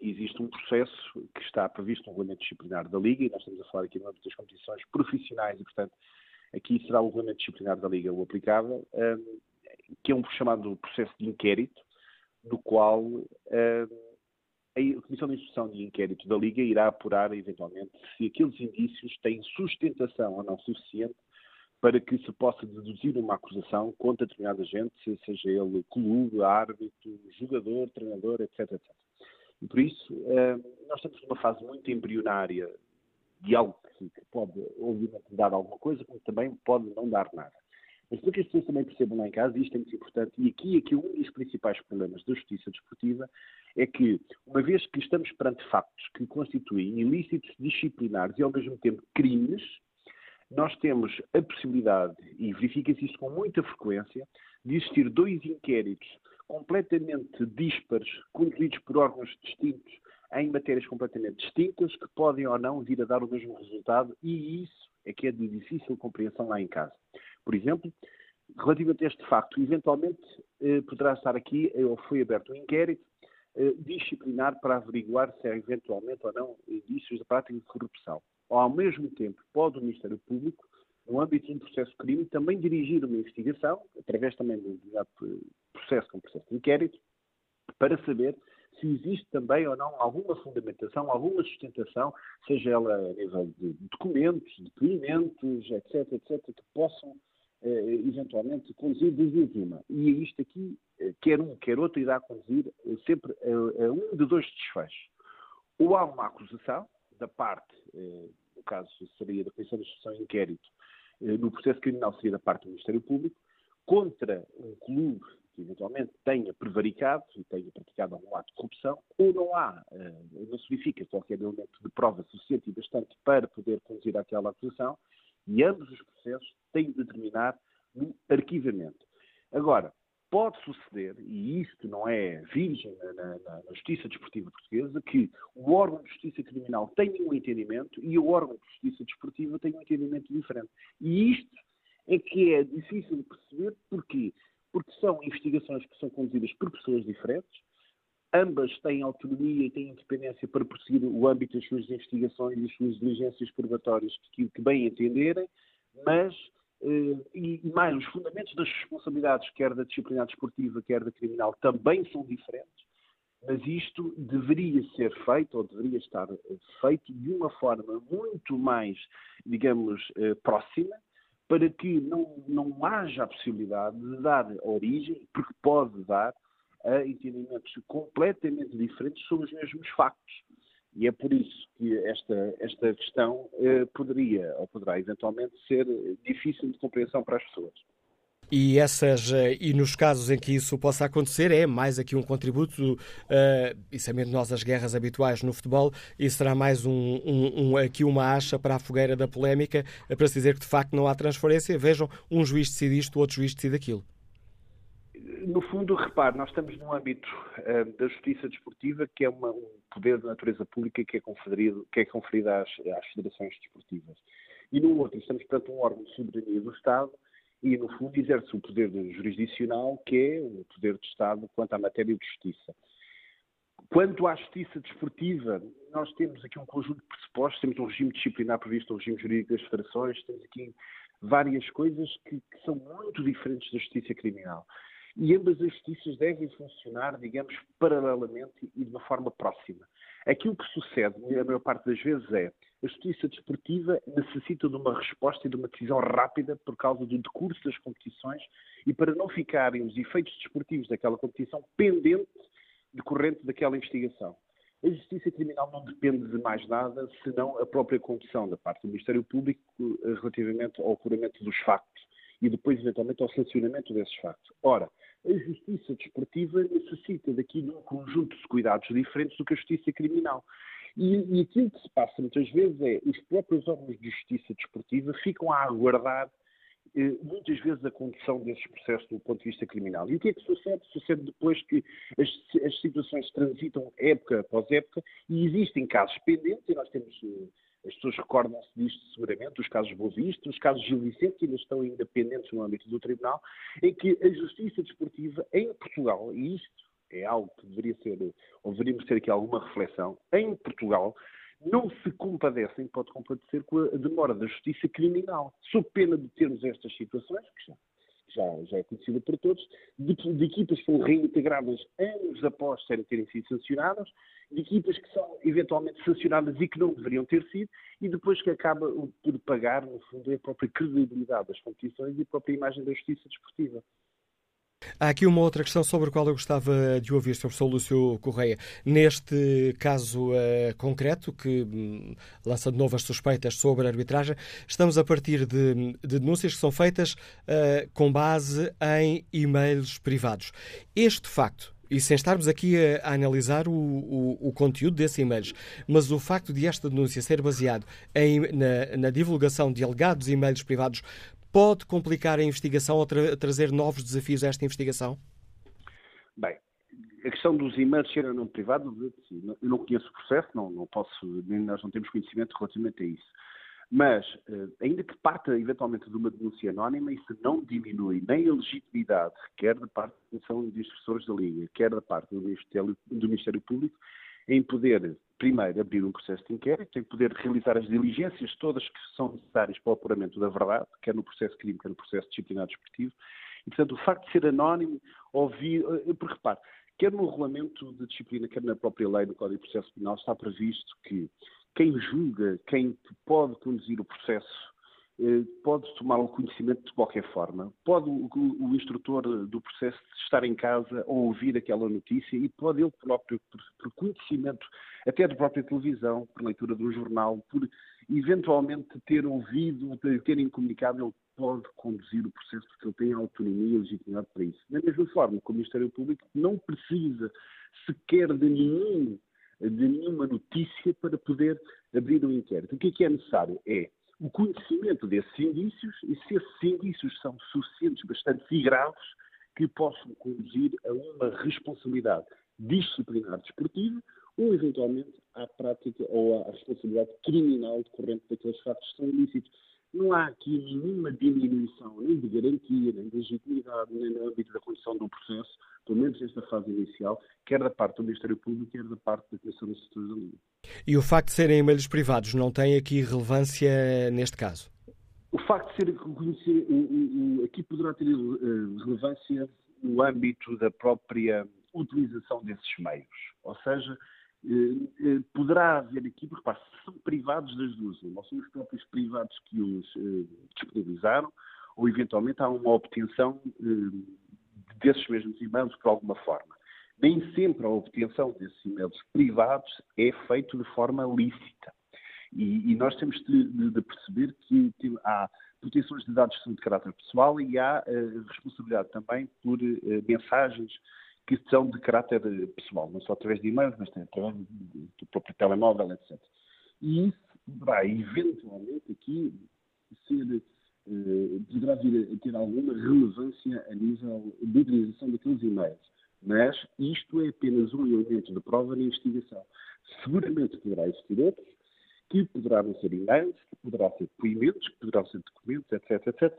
existe um processo que está previsto no regulamento disciplinar da Liga, e nós estamos a falar aqui no âmbito das competições profissionais, e, portanto, aqui será o regulamento disciplinar da Liga o aplicável, uh, que é um chamado processo de inquérito, no qual uh, a Comissão de Instrução de Inquérito da Liga irá apurar, eventualmente, se aqueles indícios têm sustentação ou não suficiente para que se possa deduzir uma acusação contra determinada gente, seja ele clube, árbitro, jogador, treinador, etc. etc. E por isso, eh, nós estamos numa fase muito embrionária de algo que, pode, obviamente, dar alguma coisa, como também pode não dar nada. Mas para que as pessoas também percebam lá em casa, isto é muito importante, e aqui, aqui um dos principais problemas da justiça desportiva é que, uma vez que estamos perante factos que constituem ilícitos disciplinares e, ao mesmo tempo, crimes, nós temos a possibilidade, e verifica-se isso com muita frequência, de existir dois inquéritos completamente dispares, conduzidos por órgãos distintos, em matérias completamente distintas, que podem ou não vir a dar o mesmo resultado, e isso é que é de difícil compreensão lá em casa. Por exemplo, relativamente a este facto, eventualmente eh, poderá estar aqui, ou foi aberto um inquérito eh, disciplinar para averiguar se há eventualmente ou não indícios de prática de corrupção. Ou, ao mesmo tempo, pode o Ministério Público no âmbito de um processo de crime, também dirigir uma investigação, através também um processo como processo de inquérito, para saber se existe também ou não alguma fundamentação, alguma sustentação, seja ela a nível de documentos, depoimentos, etc., etc., que possam eh, eventualmente conduzir desde uma. E é isto aqui, eh, quer um, quer outro, irá conduzir eh, sempre a, a, um de dois desfechos. Ou há uma acusação da parte, eh, no caso seria da Comissão de Instrução e Inquérito, eh, no processo criminal seria da parte do Ministério Público, contra um clube que eventualmente tenha prevaricado e tenha praticado algum ato de corrupção, ou não há, eh, não se verifica qualquer elemento de prova suficiente e bastante para poder conduzir àquela acusação, e ambos os processos têm de determinar no arquivamento. Agora, pode suceder, e isto não é virgem na, na, na, Justiça Desportiva Portuguesa, que o órgão de Justiça Criminal tenha um entendimento e o órgão de Justiça Desportiva tenha um entendimento diferente. E isto é que é difícil de perceber, porquê? Porque são investigações que são conduzidas por pessoas diferentes, ambas têm autonomia e têm independência para prosseguir o âmbito das suas investigações e das suas diligências probatórias que, que bem entenderem, mas eh, e mais, os fundamentos das responsabilidades, quer da disciplina desportiva, quer da criminal, também são diferentes, mas isto deveria ser feito, ou deveria estar eh, feito, de uma forma muito mais, digamos, eh, próxima, para que não, não haja a possibilidade de dar origem, porque pode dar, a entendimentos completamente diferentes sobre os mesmos factos. E é por isso que esta, esta questão eh, poderia, ou poderá eventualmente, ser difícil de compreensão para as pessoas. E, essas, eh, e nos casos em que isso possa acontecer, é mais aqui um contributo, uh, é menos nós as guerras habituais no futebol, e será mais um, um, um, aqui uma acha para a fogueira da polémica, para se dizer que de facto não há transferência. Vejam, um juiz decide isto, outro juiz decide aquilo no fundo, repare, nós estamos num âmbito uh, da justiça desportiva que é uma, um poder de natureza pública que é conferido, que é conferido às, às federações desportivas. E no outro, estamos perante um órgão de soberania do Estado e, no fundo, exerce o poder jurisdicional, que é o poder do Estado quanto à matéria de justiça. Quanto à justiça desportiva, nós temos aqui um conjunto de pressupostos, temos um regime disciplinar previsto, um regime jurídico das federações, temos aqui várias coisas que, que são muito diferentes da justiça criminal. E ambas as justiças devem funcionar, digamos, paralelamente e de uma forma próxima. Aquilo que sucede, a maior parte das vezes, é a justiça desportiva necessita de uma resposta e de uma decisão rápida por causa do decurso das competições e para não ficarem os efeitos desportivos daquela competição pendentes decorrente daquela investigação. A justiça criminal não depende de mais nada senão a própria condução da parte do Ministério Público eh, relativamente ao apuramento dos factos e depois, eventualmente, ao sancionamento desses factos. Ora, a justiça desportiva necessita daqui de um conjunto de cuidados diferentes do que a justiça criminal. E, e aquilo que se passa muitas vezes é os próprios órgãos de justiça desportiva ficam a aguardar eh, muitas vezes a condução desses processos do ponto de vista criminal. E o que é que sucede? Sucede depois que as, as situações transitam época após época e existem casos pendentes, e nós temos, eh, as pessoas recordam-se disto seguramente, os casos Boa Vista, os casos Gil Vicente, que ainda estão ainda pendentes no âmbito do Tribunal, em que a justiça desportiva em Portugal, e isto é algo que deveria ser, ou deveríamos ter aqui alguma reflexão, em Portugal não se compadecem, pode compadecer com a demora da justiça criminal, sob pena de termos estas situações, que já, já, já é conhecida por todos, de, de, equipas que são reintegradas anos após terem sido sancionadas, de equipas que são eventualmente sancionadas e que não deveriam ter sido, e depois que acaba por pagar, no fundo, a própria credibilidade das competições e a própria imagem da justiça desportiva. Há aqui uma outra questão sobre a qual eu gostava de ouvir, Sr. Professor Lúcio Correia. Neste caso uh, concreto, que um, lança de novo as suspeitas sobre a arbitragem, estamos a partir de, de denúncias que são feitas uh, com base em e-mails privados. Este facto e sem estarmos aqui a, a analisar o, o, o, conteúdo desses e-mails, mas o facto de esta denúncia ser baseado em, na, na divulgação de alegados e-mails privados pode complicar a investigação ou tra trazer novos desafios a esta investigação? Bem, a questão dos e-mails ou não privado, eu não conheço o processo, não, não posso, nem nós não temos conhecimento relativamente a isso. Mas, eh, ainda que parta eventualmente de uma denúncia anónima, isso não diminui nem a legitimidade, quer da parte da Comissão dos Professores da Liga, quer da parte do Ministério, do Ministério Público, em poder, primeiro, abrir um processo de inquérito, em poder realizar as diligências todas que são necessárias para o apuramento da verdade, quer no processo crime, quer no processo disciplinar desportivo. E, portanto, o facto de ser anónimo, ouvir. Eh, porque, repare, quer no regulamento de disciplina, quer na própria lei do Código de Processo Penal, está previsto que quem julga, quem pode conduzir o processo pode tomar o conhecimento de qualquer forma. Pode o, o, instrutor do processo estar em casa ou ouvir aquela notícia e pode ele próprio, por, por conhecimento até da própria televisão, por leitura de um jornal, por eventualmente ter ouvido, ter, terem comunicado, ele pode conduzir o processo porque ele tem autonomia e legitimidade para isso. Da mesma forma o Ministério Público não precisa sequer de nenhum de nenhuma notícia para poder abrir um inquérito. O que é que é necessário? É o conhecimento desses indícios e se esses indícios são suficientes, bastante e graves, que possam conduzir a uma responsabilidade disciplinar desportiva ou, eventualmente, à prática ou à responsabilidade criminal decorrente daqueles fatos que são ilícitos. Não há aqui nenhuma diminuição nem de garantia, nem de legitimidade, nem no âmbito da condição do processo, pelo menos nesta fase inicial, quer da parte do Ministério Público, quer da parte da Comissão dos Setores da Liga. E o facto de serem e-mails privados não tem aqui relevância neste caso? O facto de ser aqui poderá ter eh, relevância no âmbito da própria utilização desses meios. Ou seja, poderá haver aqui, porque repare, são privados das duas, ou são os próprios privados que os disponibilizaram, ou eventualmente há uma obtenção desses mesmos e-mails por alguma forma nem sempre a obtenção desses e-mails privados é feita de forma lícita. E, e nós temos de, de, de perceber que, há proteções de dados que são de caráter pessoal e há responsabilidade também por mensagens que são de caráter eh, pessoal, não só através de e-mails, mas também através do próprio telemóvel, etc. E isso poderá eventualmente aqui ser, uh, poderá vir a ter alguma relevância a nível de utilização daqueles e-mails. Mas isto é apenas um elemento de prova na investigação. Seguramente poderá existir outros, que poderão ser e-mails, que poderão ser depoimentos, que poderão ser documentos, etc, etc.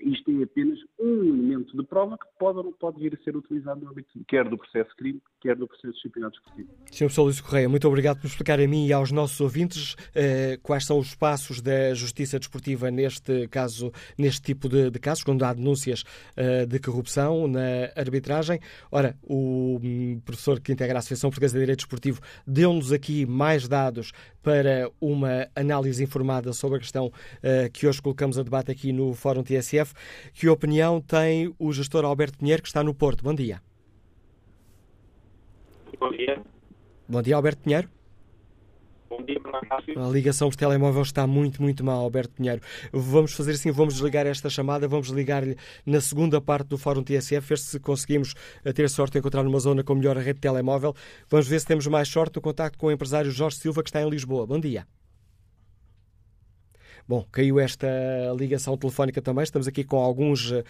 isto é apenas um elemento de prova que pode ou não pode vir a ser utilizado no âmbito quer do processo de crime, quer do processo disciplinar desportivo. Sr. Professor Luís Correia, muito obrigado por explicar a mim e aos nossos ouvintes eh, quais são os passos da justiça desportiva neste caso, neste tipo de, de casos, quando há denúncias eh, de corrupção na arbitragem. Ora, o um, professor que integra a Associação Portuguesa de Direito Desportivo deu-nos aqui mais dados para uma análise informada sobre a questão uh, que hoje colocamos a debate aqui no Fórum TSF. Que opinião tem o gestor Alberto Pinheiro, que está no Porto? Bom dia. Bom dia. Bom dia, Alberto Pinheiro. A ligação por telemóvel está muito, muito mal, Alberto Pinheiro. Vamos fazer assim, vamos desligar esta chamada, vamos ligar-lhe na segunda parte do Fórum TSF, ver se conseguimos eh, ter sorte de encontrar numa zona com melhor rede de telemóvel. Vamos ver se temos mais sorte no contacto com o empresário Jorge Silva, que está em Lisboa. Bom dia. Bom, caiu esta ligação telefónica também. Estamos aqui com alguns uh,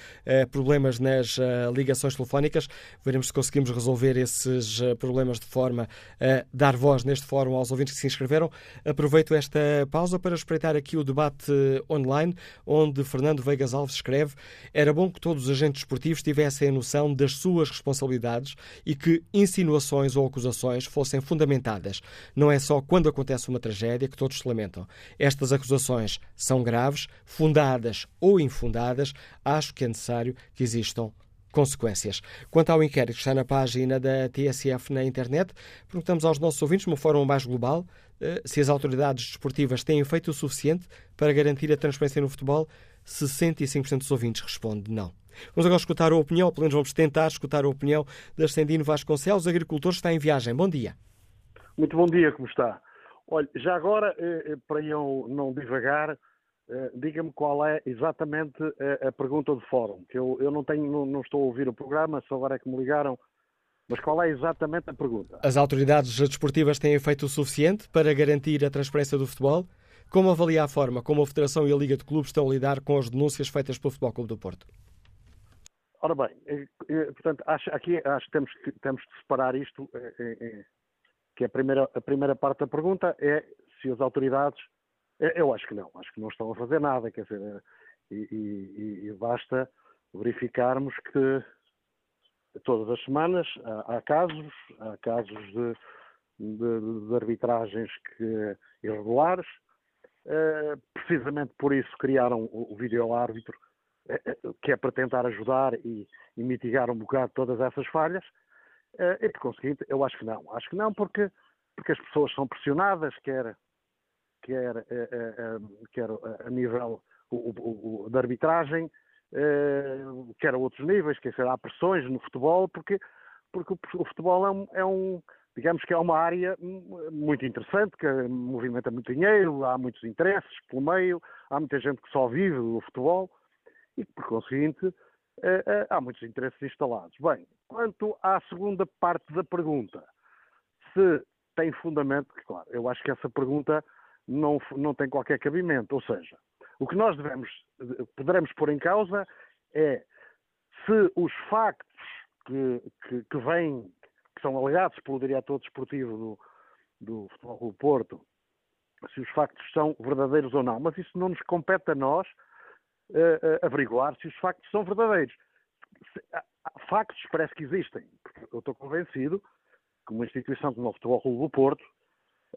problemas nas uh, ligações telefónicas. Veremos se conseguimos resolver esses uh, problemas de forma a dar voz neste fórum aos ouvintes que se inscreveram. Aproveito esta pausa para espreitar aqui o debate online, onde Fernando Veigas Alves escreve: Era bom que todos os agentes esportivos tivessem a noção das suas responsabilidades e que insinuações ou acusações fossem fundamentadas. Não é só quando acontece uma tragédia que todos se lamentam. Estas acusações são graves, fundadas ou infundadas, acho que é necessário que existam consequências. Quanto ao inquérito que está na página da TSF na internet, perguntamos aos nossos ouvintes, uma forma mais global, eh, se as autoridades desportivas têm feito o suficiente para garantir a transparência no futebol. 65% dos ouvintes responde não. Vamos agora escutar a opinião, pelo menos vamos tentar escutar a opinião da Ascendino Vasconcelos, agricultor, está em viagem. Bom dia. Muito bom dia, como está? Olha, já agora, eh, eh, para eu não divagar, eh, diga-me qual é exatamente a, pergunta do fórum, que eu, eu não, tenho, não, não, estou a ouvir o programa, só agora é que me ligaram, mas qual é exatamente a pergunta? As autoridades desportivas têm feito o suficiente para garantir a transparência do futebol? Como avalia a forma como a Federação e a Liga de Clubes estão a lidar com as denúncias feitas pelo Futebol Clube do Porto? Ora bem, portanto, acho, aqui acho que temos, que temos de separar isto que a primeira, a primeira parte da pergunta é se as autoridades. Eu acho que não, acho que não estão a fazer nada, quer dizer, e, e, e basta verificarmos que todas as semanas há, há casos, há casos de, de, de arbitragens que, irregulares, uh, precisamente por isso criaram o, vídeo-árbitro, uh, que é para tentar ajudar e, e mitigar um bocado todas essas falhas, e por conseguinte, eu acho que não. Acho que não porque, porque as pessoas são pressionadas, quer, quer, uh, uh, quer a nível o, o, da arbitragem, quer a outros níveis, quer há pressões no futebol, porque, porque o, futebol é um, é um, digamos que é uma área muito interessante, que movimenta muito dinheiro, há muitos interesses pelo meio, há muita gente que só vive o futebol, e por conseguinte há muitos interesses instalados. Bem, Quanto à segunda parte da pergunta, se tem fundamento, claro, eu acho que essa pergunta não, não tem qualquer cabimento. Ou seja, o que nós devemos, poderemos pôr em causa é se os factos que, que, que vêm, que são alegados pelo diretor desportivo do, do Futebol do Porto, se os factos são verdadeiros ou não. Mas isso não nos compete a nós uh, uh, averiguar se os factos são verdadeiros. Se, factos parece que existem. Eu estou convencido que uma instituição como o Futebol Clube do Porto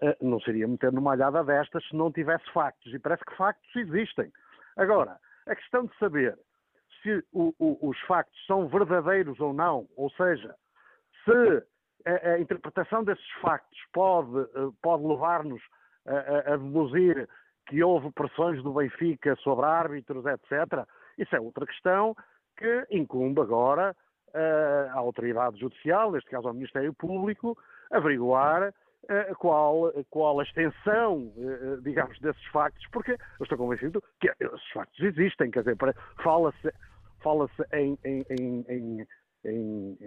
eh, não seria meter numa alhada destas se não tivesse factos. E parece que factos existem. Agora, a questão de saber se o, o, os factos são verdadeiros ou não, ou seja, se a, a interpretação desses factos pode, pode levar-nos a, a, deduzir que houve pressões do Benfica sobre árbitros, etc., isso é outra questão que incumbe agora uh, à autoridade judicial, neste caso ao Ministério Público, averiguar uh, qual, qual a extensão, uh, digamos, desses factos, porque eu estou convencido que esses factos existem, quer dizer, fala-se fala em, em, em, em,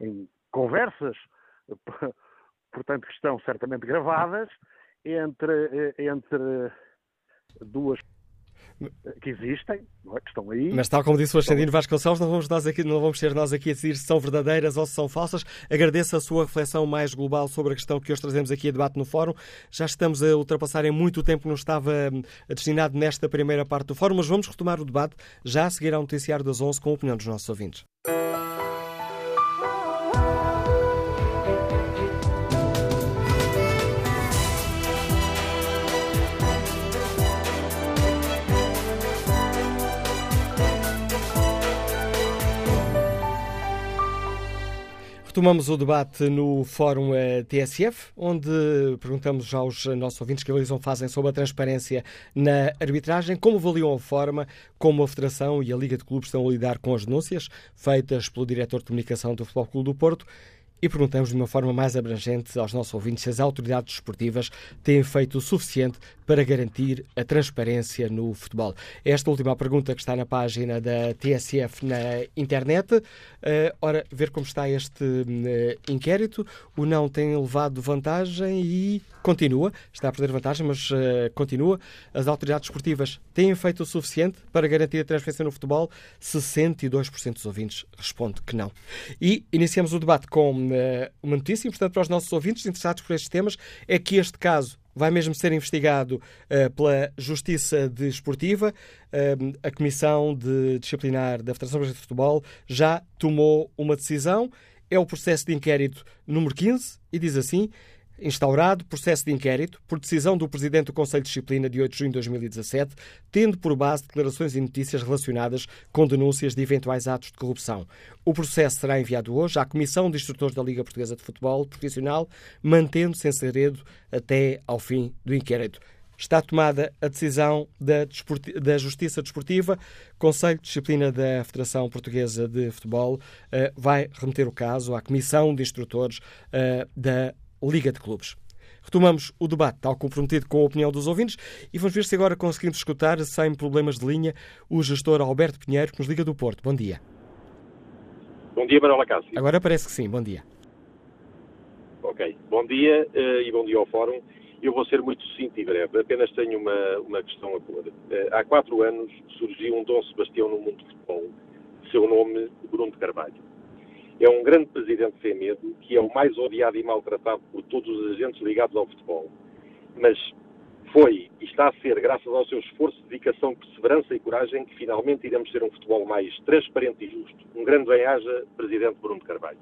em conversas, portanto, que estão certamente gravadas entre, entre duas que existem, é? que estão aí. Mas tal como disse o Ascendino Vasconcelos, não vamos, nós aqui, não vamos ser nós aqui a decidir se são verdadeiras ou se são falsas. Agradeço a sua reflexão mais global sobre a questão que hoje trazemos aqui a debate no Fórum. Já estamos a ultrapassar em muito tempo que não estava hum, destinado nesta primeira parte do Fórum, mas vamos retomar o debate já a seguir ao noticiário das 11 com a opinião dos nossos ouvintes. Retomamos o debate no Fórum eh, TSF, onde perguntamos aos nossos ouvintes que analisam fazem sobre a transparência na arbitragem, como avaliam a forma como a Federação e a Liga de Clubes estão a lidar com as denúncias feitas pelo diretor de comunicação do Futebol Clube do Porto e perguntamos de uma forma mais abrangente aos nossos ouvintes se as autoridades desportivas têm feito o suficiente para garantir a transparência no futebol. Esta última pergunta que está na página da TSF na internet. Uh, ora, ver como está este uh, inquérito. O não tem levado vantagem e continua. Está a perder vantagem, mas uh, continua. As autoridades desportivas têm feito o suficiente para garantir a transferência no futebol? 62% dos ouvintes responde que não. E iniciamos o debate com uma notícia importante para os nossos ouvintes interessados por estes temas. É que este caso vai mesmo ser investigado uh, pela Justiça Desportiva. Uh, a Comissão de Disciplinar da Federação Brasileira de Futebol já tomou uma decisão. É o processo de inquérito número 15 e diz assim: instaurado processo de inquérito por decisão do Presidente do Conselho de Disciplina de 8 de junho de 2017, tendo por base declarações e notícias relacionadas com denúncias de eventuais atos de corrupção. O processo será enviado hoje à Comissão de Instrutores da Liga Portuguesa de Futebol Profissional, mantendo-se em segredo até ao fim do inquérito. Está tomada a decisão da, da, Justiça Desportiva. Conselho de Disciplina da Federação Portuguesa de Futebol uh, vai remeter o caso à Comissão de Instrutores uh, da Liga de Clubes. Retomamos o debate, tal comprometido com a opinião dos ouvintes, e vamos ver se agora conseguimos escutar, sem problemas de linha, o gestor Alberto Pinheiro, que nos liga do Porto. Bom dia. Bom dia, Manuela Cássio. Agora parece que sim, bom dia. Ok, bom dia uh, e bom dia ao Fórum. Eu vou ser muito sucinto e breve, apenas tenho uma, uma questão a pôr. Uh, há quatro anos surgiu um Dom Sebastião no mundo do futebol, seu nome Bruno de Carvalho é um grande presidente sem medo, que é o mais odiado e maltratado por todos os agentes ligados ao futebol. Mas foi e está a ser, graças ao seu esforço, dedicação, perseverança e coragem, que finalmente iremos ter um futebol mais transparente e justo. Um grande bem-aja, Presidente Bruno de Carvalho.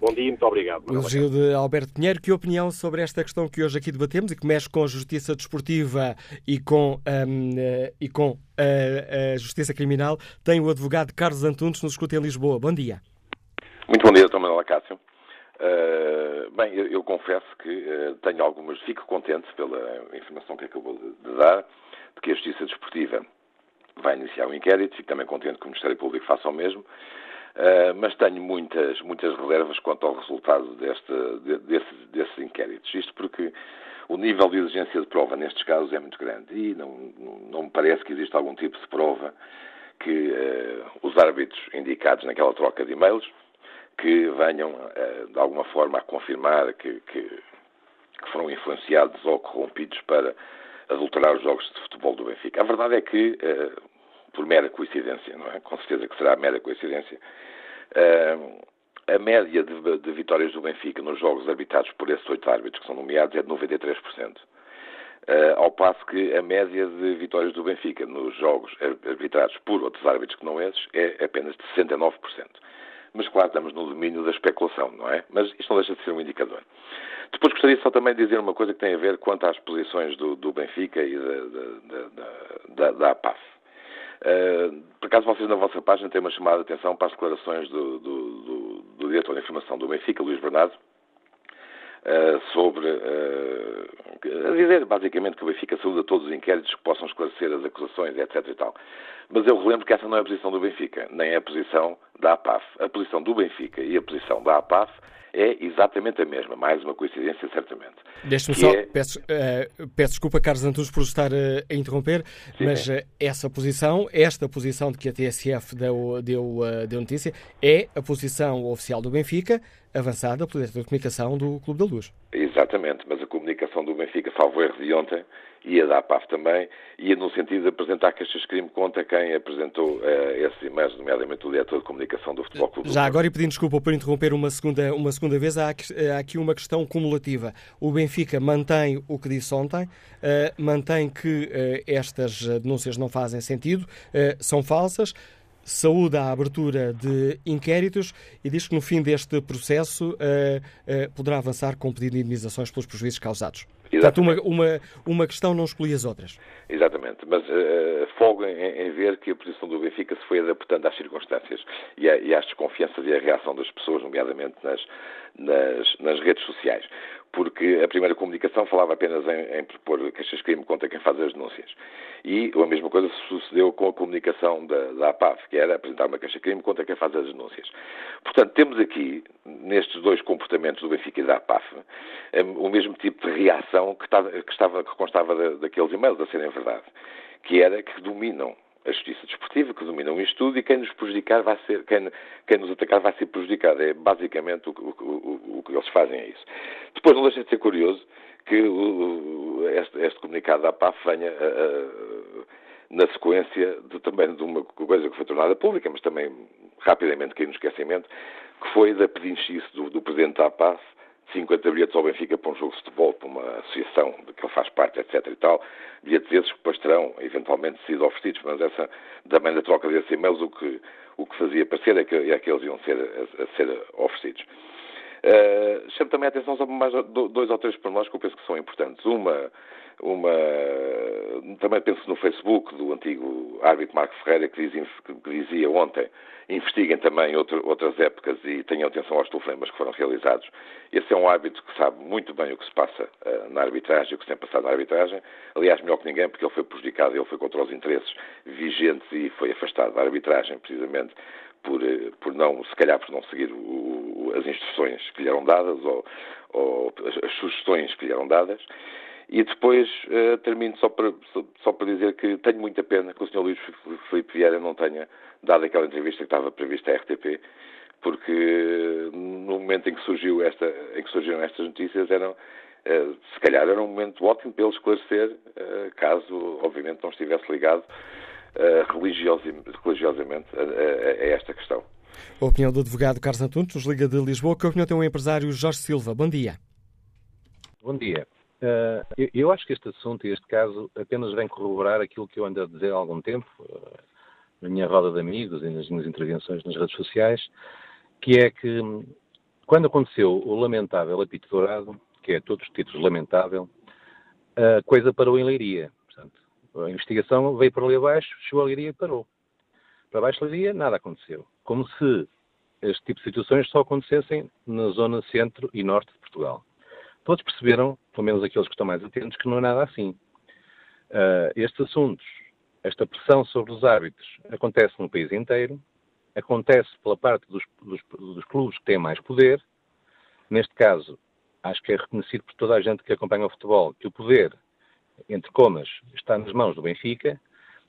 Bom dia e muito obrigado. O elogio de Alberto Pinheiro. Que opinião sobre esta questão que hoje aqui debatemos e que mexe com a justiça desportiva e com, um, e com a, a, justiça criminal tem o advogado Carlos Antunes, nos escuta em Lisboa. Bom dia. Muito bom dia, Dr. Manuel Acácio. Uh, bem, eu, eu, confesso que uh, tenho algumas, fico contente pela informação que acabou de, de, dar, de que a Justiça Desportiva vai iniciar um inquérito, fico também contente que o Ministério Público faça o mesmo, uh, mas tenho muitas, muitas reservas quanto ao resultado deste, de, desse, desses inquéritos. Isto porque o nível de exigência de prova nestes casos é muito grande e não, não me parece que exista algum tipo de prova que os árbitros indicados naquela troca de e-mails que venham, eh, de alguma forma, a confirmar que, que, que foram influenciados ou corrompidos para adulterar os jogos de futebol do Benfica. A verdade é que, eh, por mera coincidência, não é? Com certeza que será mera coincidência, eh, a média de, de, vitórias do Benfica nos jogos arbitrados por esses oito árbitros que são nomeados é de 93%. Uh, ao passo que a média de vitórias do Benfica nos jogos arbitrados por outros árbitros que não esses é apenas de 69% mas claro, estamos no domínio da especulação, não é? Mas isto não deixa de ser um indicador. Depois gostaria só também de dizer uma coisa que tem a ver quanto às posições do, do Benfica e da, da, da, da APAF. Uh, por acaso vocês na vossa página têm uma chamada de atenção para as declarações do, do, do, do diretor de informação do Benfica, Luís Bernardo, sobre uh, a dizer basicamente que o Benfica saúda todos os inquéritos que possam esclarecer as acusações, etc. e tal. Mas eu relembro que essa não é a posição do Benfica, nem é a posição da APAF. A posição do Benfica e a posição da APAF é exatamente a mesma. Mais uma coincidência, certamente. Deixe-me só, é... peço, uh, peço desculpa, Carlos Antunes, por estar uh, a interromper, Sim, mas uh, essa posição, esta posição de que a TSF deu, deu, deu notícia, é a posição oficial do Benfica, avançada pelo diretor de comunicação do Clube da Luz. Exatamente, mas a comunicação do Benfica, salvo erro de ontem, e a da APAF também, ia no sentido de apresentar queixas de crime contra quem apresentou uh, esses e-mails, nomeadamente o diretor de comunicação do Futebol Clube. Já agora, e pedindo desculpa por interromper uma segunda, uma segunda vez, há, há aqui uma questão cumulativa. O Benfica mantém o que disse ontem, uh, mantém que uh, estas denúncias não fazem sentido, são falsas, saúde a abertura de inquéritos e diz que no fim deste processo poderá avançar com pedido de indemnizações pelos prejuízos causados. Portanto, uma, uma, uma questão não exclui as outras. Exatamente, mas uh, folgo em, em, ver que a posição do Benfica se foi adaptando às circunstâncias e, a, e às desconfianças e à reação das pessoas, nomeadamente nas, nas, nas redes sociais porque a primeira comunicação falava apenas em, em propor queixas de crime contra quem faz as denúncias. E a mesma coisa sucedeu com a comunicação da, da APAF, que era apresentar uma queixa de crime contra quem faz as denúncias. Portanto, temos aqui, nestes dois comportamentos do Benfica e da APAF, o mesmo tipo de reação que, estava, que, estava, que constava daqueles e-mails a serem verdade, que era que dominam a justiça desportiva, que domina o estudo, e quem nos prejudicar vai ser, quem, quem nos atacar vai ser prejudicado. É basicamente o, o, o, o, que eles fazem é isso. Depois não deixa de ser curioso que este, este, comunicado da PAF venha na sequência de, também de uma coisa que foi tornada pública, mas também rapidamente caiu no esquecimento, que foi da pedinchice do, do Presidente da PAF 50 bilhetes ao Benfica para um jogo de futebol, para uma associação de que ele faz parte, etc. e tal. Bilhetes esses que depois terão eventualmente sido oferecidos, mas essa, também da troca desses e-mails, o que, o que fazia parecer é que, é que eles iam ser, a, a ser oferecidos. Uh, chamo também a atenção sobre mais dois ou três pormenores que eu penso que são importantes. Uma, uma, também penso no Facebook do antigo árbitro Marco Ferreira que, diz, que dizia ontem investiguem também outro, outras épocas e tenham atenção aos telefonemas que foram realizados. Esse é um árbitro que sabe muito bem o que se passa uh, na arbitragem, o que se tem passado na arbitragem. Aliás, melhor que ninguém, porque ele foi prejudicado, ele foi contra os interesses vigentes e foi afastado da arbitragem, precisamente por, eh, por não, se calhar, por não seguir o, as instruções que lhe eram dadas ou, ou as sugestões que lhe eram dadas. E depois uh, termino só para, só para dizer que tenho muita pena que o Sr. Luís Filipe Vieira não tenha dado aquela entrevista que estava prevista à RTP, porque no momento em que, surgiu esta, em que surgiram estas notícias eram, uh, se calhar era um momento ótimo para ele esclarecer, uh, caso obviamente não estivesse ligado religiosamente a, a, a esta questão. A opinião do advogado Carlos Antunes, nos Liga de Lisboa. Que opinião tem o empresário Jorge Silva? Bom dia. Bom dia. Uh, eu, acho que este assunto e este caso apenas vem corroborar aquilo que eu ando a dizer há algum tempo, uh, na minha roda de amigos e nas minhas intervenções nas redes sociais, que é que quando aconteceu o lamentável apito dourado, que é todos os títulos lamentável, a coisa parou em Leiria. A investigação veio para ali abaixo, chegou a Leiria e parou. Para baixo de Leiria, nada aconteceu. Como se este tipo de situações só acontecessem na zona centro e norte de Portugal todos perceberam, pelo menos aqueles que estão mais atentos, que não é nada assim. Uh, estes assuntos, esta pressão sobre os árbitros, acontece no país inteiro, acontece pela parte dos, dos, dos, clubes que têm mais poder. Neste caso, acho que é reconhecido por toda a gente que acompanha o futebol que o poder, entre comas, está nas mãos do Benfica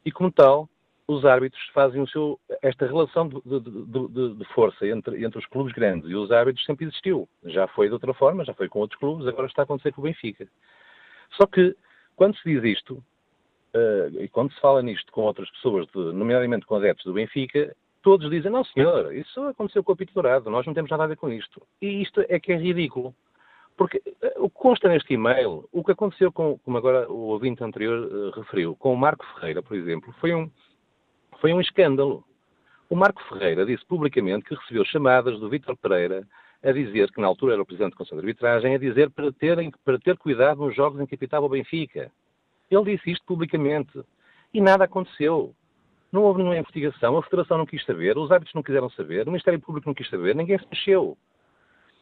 e, como tal, os árbitros fazem o seu, esta relação de, de, de, de, força entre, entre os clubes grandes e os árbitros sempre existiu. Já foi de outra forma, já foi com outros clubes, agora está a acontecer com o Benfica. Só que, quando se diz isto, uh, e quando se fala nisto com outras pessoas, nomeadamente com adeptos do Benfica, todos dizem, não senhor, isso aconteceu com o apito dourado, nós não temos nada a ver com isto. E isto é que é ridículo. Porque uh, o que consta neste e-mail, o que aconteceu com, como agora o ouvinte anterior uh, referiu, com o Marco Ferreira, por exemplo, foi um foi um escândalo. O Marco Ferreira disse publicamente que recebeu chamadas do Vítor Pereira a dizer, que na altura era o Presidente do Conselho de Arbitragem, a dizer para, terem, para ter cuidado nos jogos em que apitava o Benfica. Ele disse isto publicamente. E nada aconteceu. Não houve nenhuma investigação, a Federação não quis saber, os árbitros não quiseram saber, o Ministério Público não quis saber, ninguém se mexeu.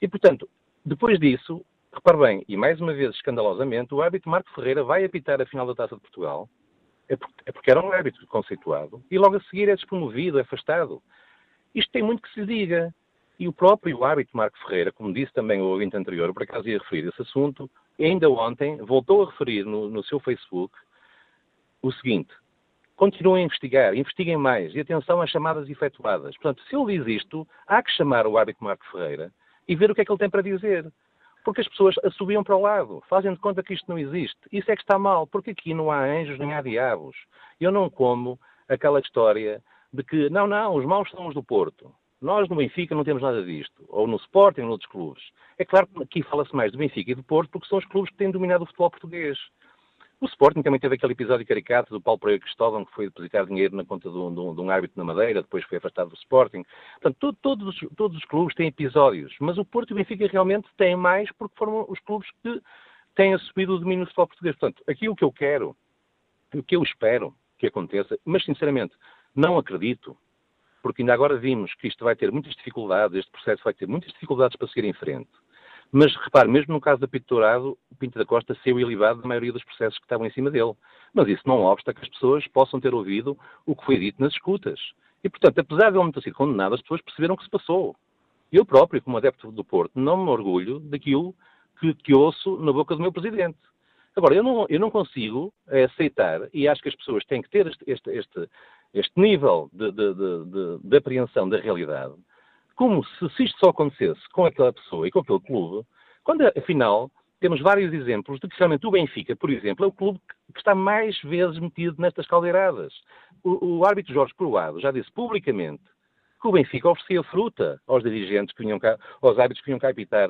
E, portanto, depois disso, repare bem, e mais uma vez escandalosamente, o árbitro Marco Ferreira vai apitar a final da Taça de Portugal é porque, é era um árbitro conceituado e logo a seguir é despromovido, é afastado. Isto tem muito que se diga. E o próprio árbitro Marco Ferreira, como disse também o ouvinte anterior, por acaso ia referir esse assunto, ainda ontem voltou a referir no, no seu Facebook o seguinte: continuem a investigar, investiguem mais e atenção às chamadas efetuadas. Portanto, se ele diz isto, há que chamar o árbitro Marco Ferreira e ver o que é que ele tem para dizer. porque as pessoas assobiam para o lado, fazem de conta que isto não existe. Isso é que está mal, porque aqui não há anjos nem há diabos. Eu não como aquela história de que, não, não, os maus são os do Porto. Nós no Benfica não temos nada disto. Ou no Sporting ou noutros clubes. É claro que aqui fala-se mais do Benfica e do Porto porque são os clubes que têm dominado o futebol português. O Sporting também teve aquele episódio caricato do Paulo Pereira Cristóvão, que foi depositar dinheiro na conta de um, de, um, árbitro na Madeira, depois foi afastado do Sporting. Portanto, todo, todos, todos os clubes têm episódios, mas o Porto e o Benfica realmente têm mais porque foram os clubes que têm assumido o domínio do futebol português. Portanto, aqui o que eu quero, o que eu espero que aconteça, mas sinceramente não acredito, porque ainda agora vimos que isto vai ter muitas dificuldades, este processo vai ter muitas dificuldades para seguir em frente. Mas repare, mesmo no caso da Pinto Dourado, o Pinto da Costa saiu ilibado da maioria dos processos que estavam em cima dele. Mas isso não obsta que as pessoas possam ter ouvido o que foi dito nas escutas. E, portanto, apesar de ele não ter sido condenado, as pessoas perceberam o que se passou. Eu próprio, como adepto do Porto, não me orgulho daquilo que, que ouço na boca do meu presidente. Agora, eu não, eu não consigo aceitar, e acho que as pessoas têm que ter este, este, este, este nível de, de, de, de, apreensão da realidade, como se, se isto só acontecesse com aquela pessoa e com aquele clube, quando afinal temos vários exemplos de que realmente o Benfica, por exemplo, é o clube que está mais vezes metido nestas caldeiradas. O, o árbitro Jorge Croado já disse publicamente que o Benfica oferecia fruta aos dirigentes que vinham cá, aos árbitros que vinham cá apitar.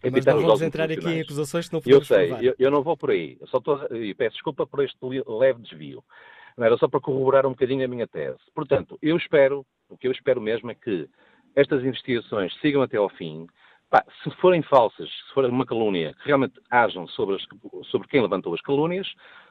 Mas não vamos entrar aqui em acusações que não podemos Eu sei, eu, eu, não vou por aí. só estou, e peço desculpa por este leve desvio. Não era só para corroborar um bocadinho a minha tese. Portanto, eu espero, o que eu espero mesmo é que estas investigações sigam até ao fim. Se forem falsas, se for uma calúnia, que realmente hajam sobre, as, sobre quem levantou as calúnias,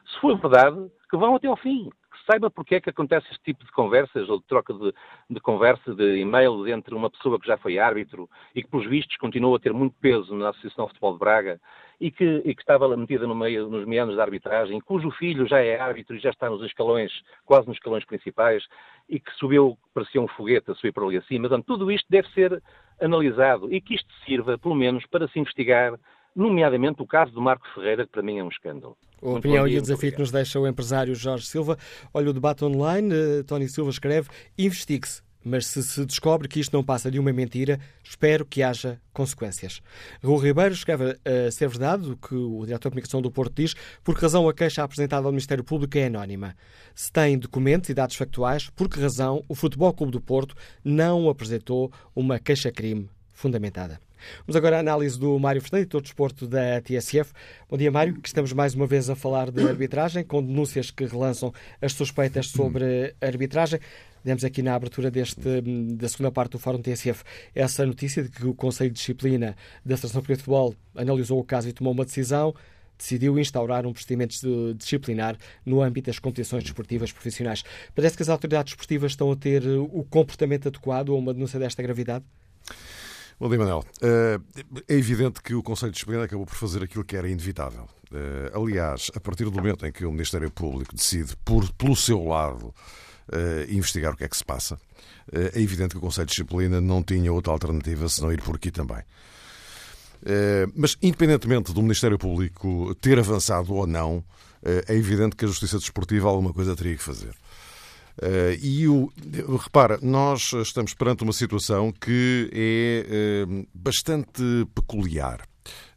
se for verdade, que vão até ao fim saiba porque é que acontece este tipo de conversas ou de troca de, de conversa, de e-mail entre uma pessoa que já foi árbitro e que, pelos vistos, continua a ter muito peso na Associação de Futebol de Braga e que, e que estava metida no meio, nos meandros da arbitragem, cujo filho já é árbitro e já está nos escalões, quase nos escalões principais, e que subiu, parecia um foguete a subir para ali acima. Portanto, tudo isto deve ser analisado e que isto sirva, pelo menos, para se investigar nomeadamente o caso do Marco Ferreira, que para mim é um escândalo. A opinião e o desafio que nos deixa o empresário Jorge Silva. Olha o debate online, uh, Tony Silva escreve, investigue-se, mas se se descobre que isto não passa de uma mentira, espero que haja consequências. Raul Ribeiro escreve a ser verdade o que o diretor de comunicação do Porto diz, por que razão a queixa apresentada ao Ministério Público é anónima. Se tem documentos e dados factuais, por que razão o Futebol Clube do Porto não apresentou uma queixa-crime fundamentada. Vamos agora à análise do Mário Fernandes, de desporto da TSF. Bom dia, Mário, estamos mais uma vez a falar de arbitragem, com denúncias que relançam as suspeitas sobre arbitragem. Demos aqui na abertura deste, da segunda parte do Fórum TSF essa notícia de que o Conselho de Disciplina da Seleção de Futebol analisou o caso e tomou uma decisão decidiu instaurar um procedimento disciplinar no âmbito das competições desportivas profissionais. Parece que as autoridades desportivas estão a ter o comportamento adequado a uma denúncia desta gravidade? Bom dia, Manel. Eh, é evidente que o Conselho de Disciplina acabou por fazer aquilo que era inevitável. Eh, aliás, a partir do momento em que o Ministério Público decide, por, pelo seu lado, eh, investigar o que é que se passa, é evidente que o Conselho de Disciplina não tinha outra alternativa senão ir por aqui também. Mas, independentemente do Ministério Público ter avançado ou não, é evidente que a Justiça Desportiva alguma coisa teria que fazer. Uh, e o, repara, nós estamos perante uma situação que é uh, bastante peculiar.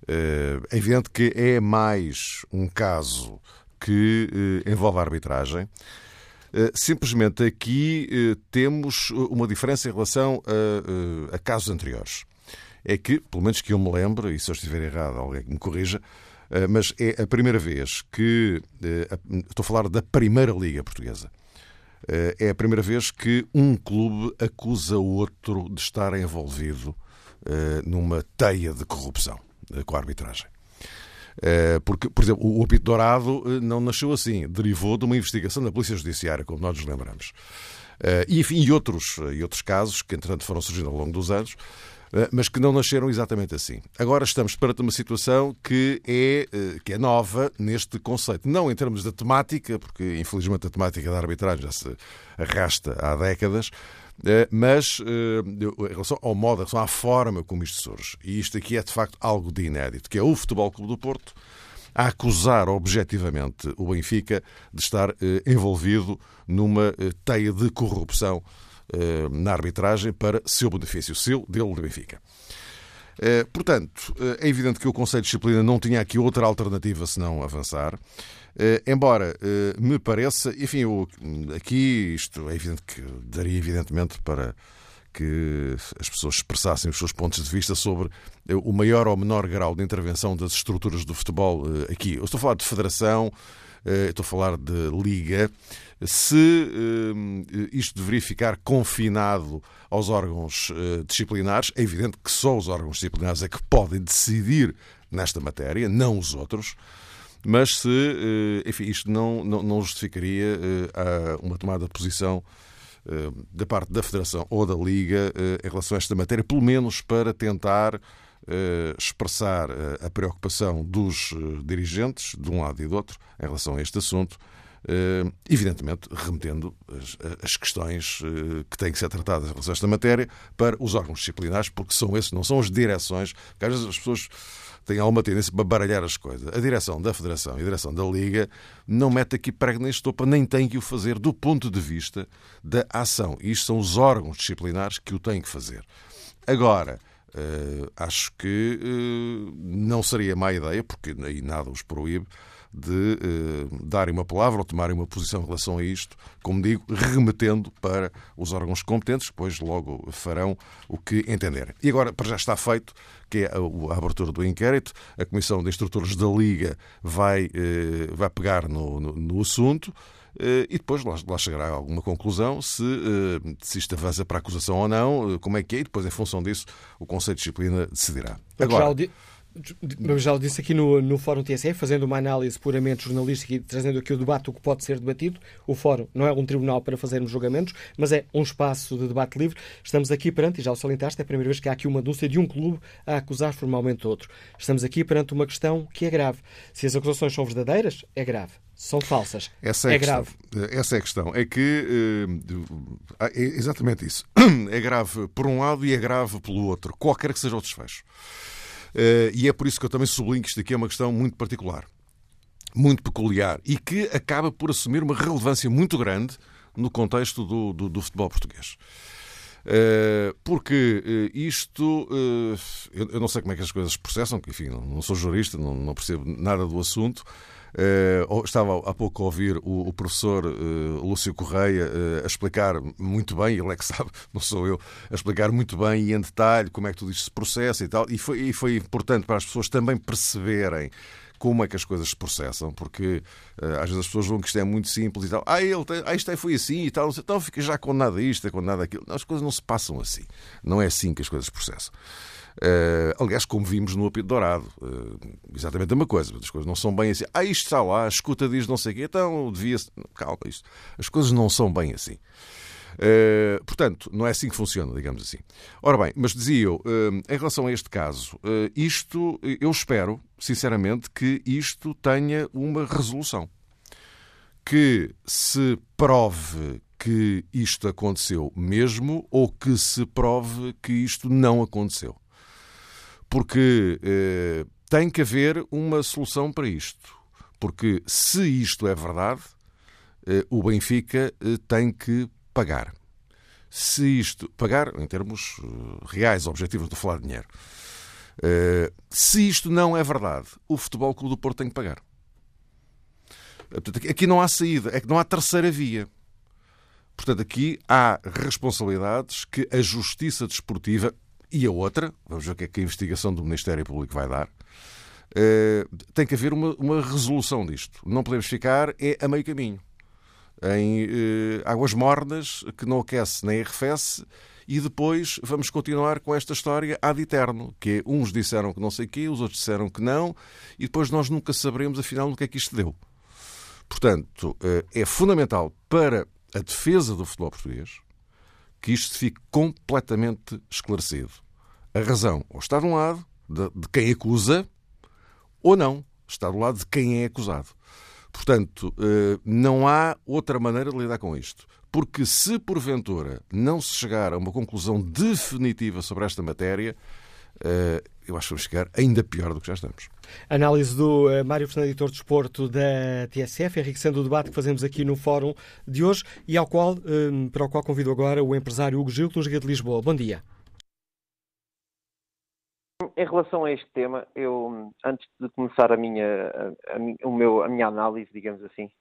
Uh, é evidente que é mais um caso que envolve a arbitragem. simplesmente aqui temos uma diferença em relação a, a, casos anteriores. É que, pelo menos que eu me lembro, e se eu estiver errado, alguém me corrija, mas é a primeira vez que. Estou a falar da Primeira Liga Portuguesa eh, é a primeira vez que um clube acusa o outro de estar envolvido eh, numa teia de corrupção eh, com a arbitragem. Porque, por exemplo, o apito dourado não nasceu assim, derivou de uma investigação da Polícia Judiciária, como nós nos lembramos. E, enfim, e outros, e outros casos que, entretanto, foram surgindo ao longo dos anos, eh, mas que não nasceram exatamente assim. Agora estamos perante uma situação que é, eh, que é nova neste conceito. Não em termos da temática, porque infelizmente a temática da arbitragem já se arrasta há décadas, eh, mas em relação ao modo, em relação à forma como isto surge. E isto aqui é de facto algo de inédito, que é o Futebol Clube do Porto a acusar objetivamente o Benfica de estar envolvido numa teia de corrupção eh, na arbitragem para seu benefício, seu, dele, do Benfica. Portanto, é evidente que o Conselho de Disciplina não tinha aqui outra alternativa senão avançar. embora me pareça, enfim, eu, aqui isto é evidente que daria evidentemente para que as pessoas expressassem os seus pontos de vista sobre o maior ou menor grau de intervenção das estruturas do futebol aqui. Eu estou a falar de federação, estou a falar de liga, se isto deveria ficar confinado aos órgãos disciplinares, é evidente que só os órgãos disciplinares é que podem decidir nesta matéria, não os outros. Mas se, enfim, isto não, não, não justificaria uma tomada de posição da parte da Federação ou da Liga em relação a esta matéria, pelo menos para tentar expressar a preocupação dos dirigentes, de um lado e do outro, em relação a este assunto, evidentemente remetendo as, questões que têm que ser tratadas em relação a esta matéria para os órgãos disciplinares, porque são esses, não são as direções, porque às vezes as pessoas têm alguma tendência para baralhar as coisas. A direção da Federação e a direção da Liga não mete aqui prego nem estopa, nem tem que o fazer do ponto de vista da ação. E isto são os órgãos disciplinares que o têm que fazer. Agora, Uh, acho que não seria má ideia, porque aí nada os proíbe, de uh, darem uma palavra ou tomarem uma posição em relação a isto, como digo, remetendo para os órgãos competentes, que depois logo farão o que entenderem. E agora, para já está feito, que é a, a abertura do inquérito, a Comissão de Instrutores da Liga vai, vai pegar no, no, no assunto. Eh, e depois lá, chegará a alguma conclusão se, eh, se isto avança para a acusação ou não, eh, como é que é, e depois, em função disso, o Conselho de Disciplina decidirá. Agora, eu já o disse aqui no, no Fórum TSE, fazendo uma análise puramente jornalística e trazendo aqui o debate, o que pode ser debatido. O Fórum não é um tribunal para fazermos julgamentos, mas é um espaço de debate livre. Estamos aqui perante, e já o salientaste, é a primeira vez que há aqui uma denúncia de um clube a acusar formalmente outro. Estamos aqui perante uma questão que é grave. Se as acusações são verdadeiras, é grave são falsas. Essa é, é grave. Essa é a questão. É que eh, é exatamente isso. É grave por um lado e é grave pelo outro, qualquer que seja o desfecho. Eh, e é por isso que eu também sublinho que isto aqui é uma questão muito particular, muito peculiar e que acaba por assumir uma relevância muito grande no contexto do, do, do futebol português. Eh, porque isto, eu não sei como é que as coisas processam, enfim, não sou jurista, não percebo nada do assunto, Uh, estava há pouco a ouvir o, professor uh, Lúcio Correia uh, a explicar muito bem, ele é que sabe, não sou eu, a explicar muito bem e em detalhe como é que tudo isto se processa e tal. E foi, e foi importante para as pessoas também perceberem como é que as coisas se processam, porque às vezes as pessoas vão que isto é muito simples e tal. Ah, ele tem, ah, isto é, foi assim e tal, então fica já com nada isto, com nada aquilo. Não, as coisas não se passam assim. Não é assim que as coisas se processam. Uh, aliás, como vimos no apito dourado, uh, exatamente a mesma coisa. As coisas não são bem assim. Ah, isto está lá, a escuta diz não sei o quê, então devia-se. Calma, isto. As coisas não são bem assim. Uh, portanto, não é assim que funciona, digamos assim. Ora bem, mas dizia eu, em relação a este caso, isto, eu espero, sinceramente, que isto tenha uma resolução. Que se prove que isto aconteceu mesmo ou que se prove que isto não aconteceu porque eh, tem que haver uma solução para isto. Porque se isto é verdade, eh, o Benfica eh, tem que pagar. Se isto. pagar em termos eh, reais, objetivos, de falar de dinheiro. Eh, se isto não é verdade, o Futebol Clube do Porto tem que pagar. Aqui não há saída, é que não há terceira via. Portanto, aqui há responsabilidades que a justiça desportiva, e a outra, vamos ver o que é que a investigação do Ministério Público vai dar, uh, tem que haver uma, uma, resolução disto. Não podemos ficar é a meio caminho. Em uh, águas mornas, que não aquece nem arrefece, e depois vamos continuar com esta história ad eterno, que é, uns disseram que não sei o quê, os outros disseram que não, e depois nós nunca saberemos afinal no que é que isto deu. Portanto, uh, é fundamental para a defesa do futebol português, que isto fique completamente esclarecido. A razão ou está de um lado de, de quem acusa, ou não, está do lado de quem é acusado. Portanto, eh, não há outra maneira de lidar com isto. Porque se porventura não se chegar a uma conclusão definitiva sobre esta matéria, eh, eu acho que vamos chegar ainda pior do que já estamos. Análise do uh, Mário Fernandes, editor de esporto da TSF, enriquecendo o debate que fazemos aqui no fórum de hoje e ao qual, um, para o qual convido agora o empresário Hugo Gil, que nos Liga de Lisboa. Bom dia. em relação a este tema, eu, antes de começar a minha, a, a, o meu, a minha análise, digamos assim,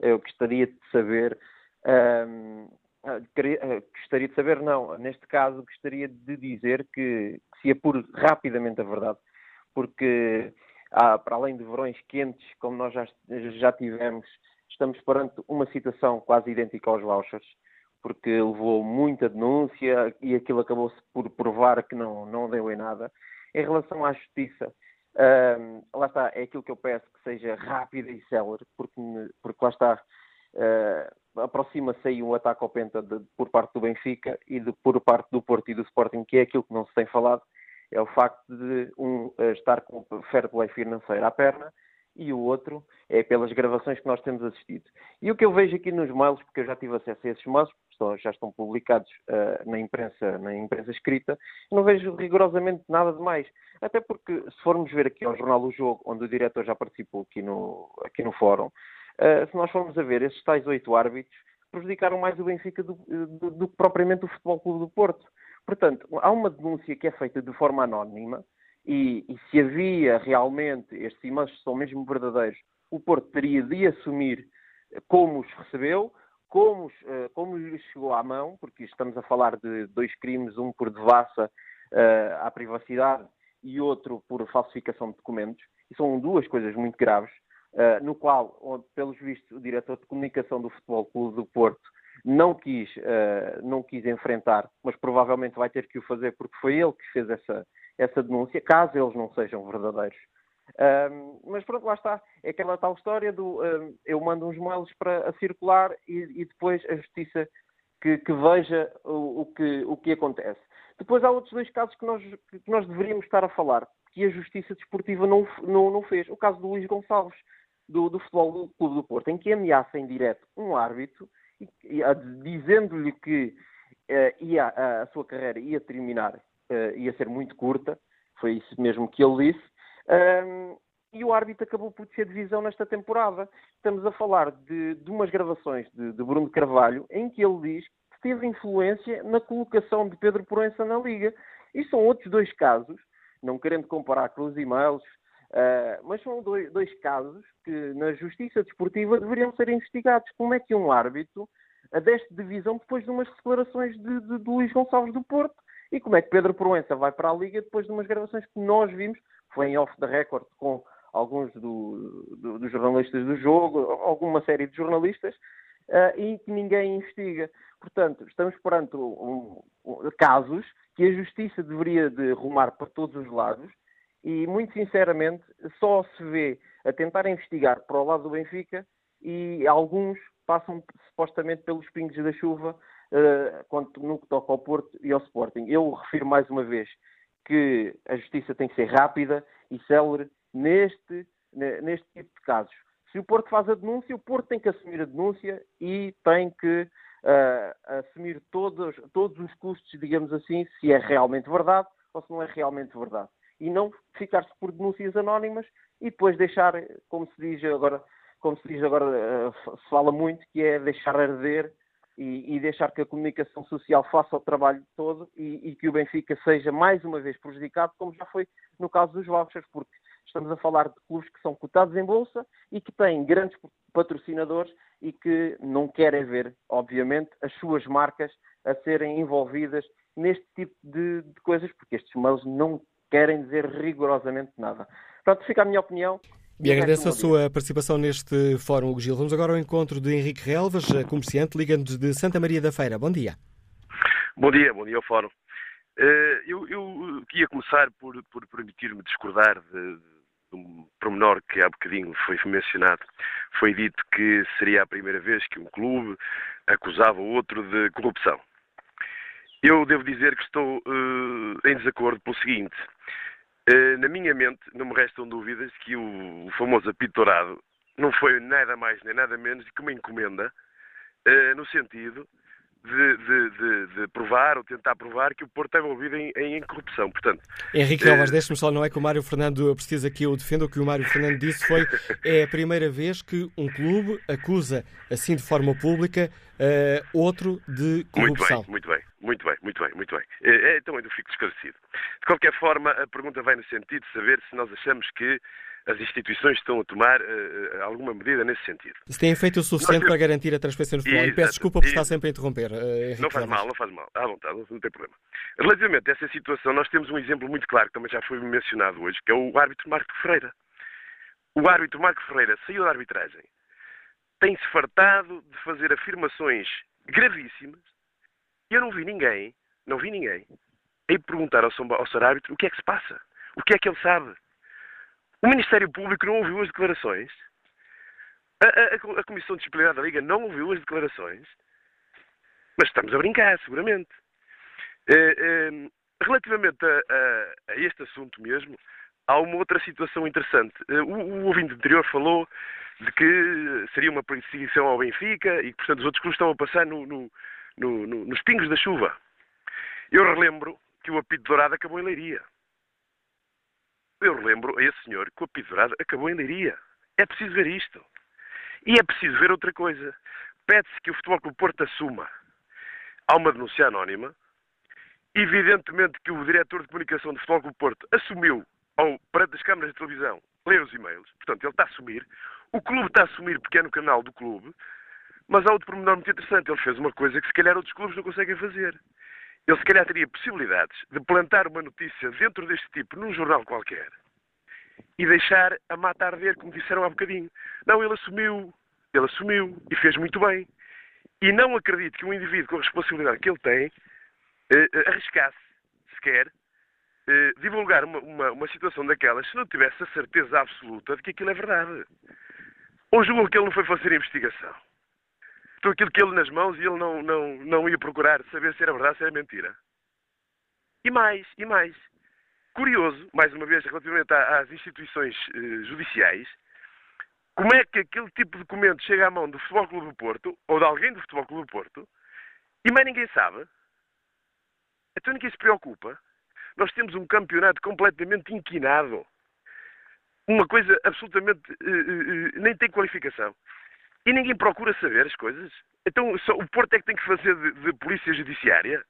eu gostaria de saber, um, gostaria de saber, não, neste caso gostaria de dizer que se apure rapidamente a verdade, porque para além de verões quentes, como nós já, já tivemos, estamos perante uma situação quase idêntica aos vouchers, porque levou muita denúncia e aquilo acabou-se por provar que não, não deu em nada. Em relação à justiça, uh, lá está, é aquilo que eu peço que seja rápida e célere, porque, porque lá está, uh, aproxima-se aí um ataque ao Penta de, por parte do Benfica e de, por parte do Porto e do Sporting, que é aquilo que não se tem falado, é o facto de um uh, estar com o fair play financeiro à perna e o outro é pelas gravações que nós temos assistido. E o que eu vejo aqui nos mails, porque eu já tive acesso a esses mails, estão, já estão publicados uh, na, imprensa, na imprensa escrita, não vejo rigorosamente nada de mais. Até porque, se formos ver aqui ao jornal O Jogo, onde o diretor já participou aqui no, aqui no fórum, uh, se nós formos a ver, esses tais oito árbitros prejudicaram mais o Benfica do, do, do que propriamente o Futebol Clube do Porto. Portanto, há uma denúncia que é feita de forma anónima, e, e se havia realmente estes e-mails são mesmo verdadeiros, o Porto teria de assumir como os recebeu, como, uh, como chegou à mão, porque estamos a falar de dois crimes, um por devassa uh, à privacidade e outro por falsificação de documentos, e são duas coisas muito graves, uh, no qual, pelos vistos, o diretor de comunicação do Futebol Clube do Porto não quis, não quis enfrentar, mas provavelmente vai ter que o fazer porque foi ele que fez essa, essa denúncia, caso eles não sejam verdadeiros. Um, mas pronto, lá está. É aquela tal história do um, eu mando uns mails para a circular e, e depois a justiça que, que veja o, o, que, o que acontece. Depois há outros dois casos que nós, que nós deveríamos estar a falar, que a justiça desportiva não, não, não fez. O caso do Luís Gonçalves, do, do Futebol do Clube do Porto, em que ameaça em direto um árbitro, dizendo-lhe que uh, ia, a, a sua carreira ia terminar, uh, ia ser muito curta, foi isso mesmo que ele disse, um, e o árbitro acabou por ser divisão nesta temporada. Estamos a falar de, de umas gravações de, de, Bruno Carvalho em que ele diz que teve influência na colocação de Pedro Proença na Liga. E são outros dois casos, não querendo comparar com os e-mails, uh, mas são dois, dois, casos que na justiça desportiva deveriam ser investigados. Como é que um árbitro adeste divisão depois de umas declarações de, de, de Luís Gonçalves do Porto? E como é que Pedro Proença vai para a Liga depois de umas gravações que nós vimos foi em off the record com alguns do, do, dos jornalistas do jogo, alguma série de jornalistas, uh, e que ninguém investiga. Portanto, estamos perante um, um, casos que a justiça deveria de rumar para todos os lados e, muito sinceramente, só se vê a tentar investigar para o lado do Benfica e alguns passam supostamente pelos pingos da chuva uh, no que toca ao Porto e ao Sporting. Eu refiro mais uma vez que a justiça tem que ser rápida e célere neste, neste tipo de casos. Se o Porto faz a denúncia, o Porto tem que assumir a denúncia e tem que uh, assumir todos, todos os custos, digamos assim, se é realmente verdade ou se não é realmente verdade. E não ficar-se por denúncias anónimas e depois deixar, como se diz agora, como se diz agora, uh, se fala muito, que é deixar arder e, e, deixar que a comunicação social faça o trabalho todo e, e, que o Benfica seja mais uma vez prejudicado, como já foi no caso dos vouchers, porque estamos a falar de clubes que são cotados em bolsa e que têm grandes patrocinadores e que não querem ver, obviamente, as suas marcas a serem envolvidas neste tipo de, de coisas, porque estes mails não querem dizer rigorosamente nada. Pronto, fica a minha opinião. E agradeço a sua participação neste Fórum, Hugo Gil. Vamos agora ao encontro de Henrique Relvas, comerciante, ligando-nos de Santa Maria da Feira. Bom dia. Bom dia, bom dia ao Fórum. Eh, eu, eu queria começar por, por permitir-me discordar de, de, um promenor que há bocadinho foi mencionado. Foi dito que seria a primeira vez que um clube acusava o outro de corrupção. Eu devo dizer que estou uh, em desacordo pelo seguinte. Eh, na minha mente, não me restam dúvidas que o, famoso apito não foi nada mais nem nada menos do que uma encomenda, uh, no sentido de, de, de, de, provar ou tentar provar que o Porto é envolvido em, em corrupção. Portanto, Henrique Alves, uh, deixe-me só, não é que o Mário Fernando precisa que eu defenda, o que o Mário Fernando disse foi é a primeira vez que um clube acusa, assim de forma pública, uh, outro de corrupção. Muito bem, muito bem. Muito bem, muito bem, muito bem. É, então eu fico esclarecido. De qualquer forma, a pergunta vai no sentido de saber se nós achamos que as instituições estão a tomar uh, alguma medida nesse sentido. Se têm feito o suficiente Nós... para garantir a transparência no futebol. E peço desculpa por estar sempre a interromper. Uh, não faz mal, não faz mal. À vontade, não tem problema. Relativamente a essa situação, nós temos um exemplo muito claro, que também já foi mencionado hoje, que é o árbitro Marco Ferreira. O árbitro Marco Ferreira saiu da arbitragem, tem-se fartado de fazer afirmações gravíssimas, e eu não vi ninguém, não vi ninguém, a perguntar ao, seu árbitro o que é que se passa, o que é que ele sabe. O Ministério Público não ouviu as declarações. A, a, a Comissão Disciplinar da Liga não ouviu as declarações. Mas estamos a brincar, seguramente. Eh, eh, relativamente a, a, a, este assunto mesmo, há uma outra situação interessante. Eh, o, o ouvinte anterior falou de que seria uma perseguição ao Benfica e que, portanto, os outros clubes estão a passar no, no, no, nos pingos da chuva. Eu relembro que o apito dourado acabou em Leiria. Eu relembro a esse senhor que o apito dourado acabou em Leiria. É preciso ver isto. E é preciso ver outra coisa. Pede-se que o Futebol Clube Porto assuma. Há uma denúncia anónima. Evidentemente que o diretor de comunicação do Futebol Clube Porto assumiu ao, perante as câmaras de televisão ler os e-mails. Portanto, ele está a assumir. O clube está a assumir porque é no canal do clube. Mas há outro pormenor muito interessante. Ele fez uma coisa que se calhar outros clubes não conseguem fazer. Ele se calhar teria possibilidades de plantar uma notícia dentro deste tipo num jornal qualquer e deixar a mata arder, como disseram há bocadinho. Não, ele assumiu, ele assumiu e fez muito bem. E não acredito que um indivíduo com a responsabilidade que ele tem eh, eh arriscasse sequer eh, divulgar uma, uma, uma, situação daquelas se não tivesse a certeza absoluta de que aquilo é verdade. Ou julgam que ele não foi fazer investigação. Então aquilo que ele nas mãos e ele não, não, não ia procurar saber se era verdade, se era mentira. E mais, e mais. Curioso, mais uma vez, relativamente às instituições eh, judiciais, como é que aquele tipo de documento chega à mão do Futebol Clube do Porto, ou de alguém do Futebol Clube do Porto, e mais ninguém sabe? Então ninguém se preocupa. Nós temos um campeonato completamente inquinado. Uma coisa absolutamente. Uh, uh, nem tem qualificação. E ninguém procura saber as coisas. Então o Porto é que tem que fazer de, de polícia judiciária?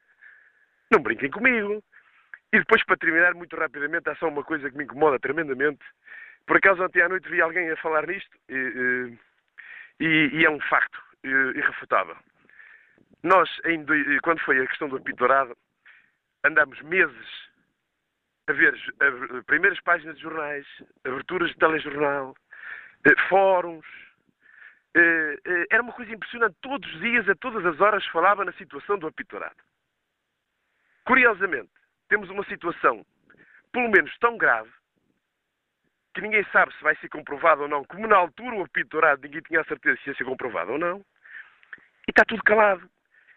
Não brinquem comigo. E depois, para terminar, muito rapidamente, há só uma coisa que me incomoda tremendamente. Por acaso, ontem à noite vi alguém a falar nisto e, e, e é um facto irrefutável. Nós, em, quando foi a questão do apito dourado, andámos meses a ver primeiras páginas de jornais, aberturas de telejornal, eh, fóruns. Eh, eh, era uma coisa impressionante. Todos os dias, a todas as horas, falava na situação do apito dourado. Curiosamente, temos uma situação, pelo menos tão grave, que ninguém sabe se vai ser comprovado ou não, como na altura o apito dourado ninguém tinha a certeza se ia ser comprovado ou não, e está tudo calado.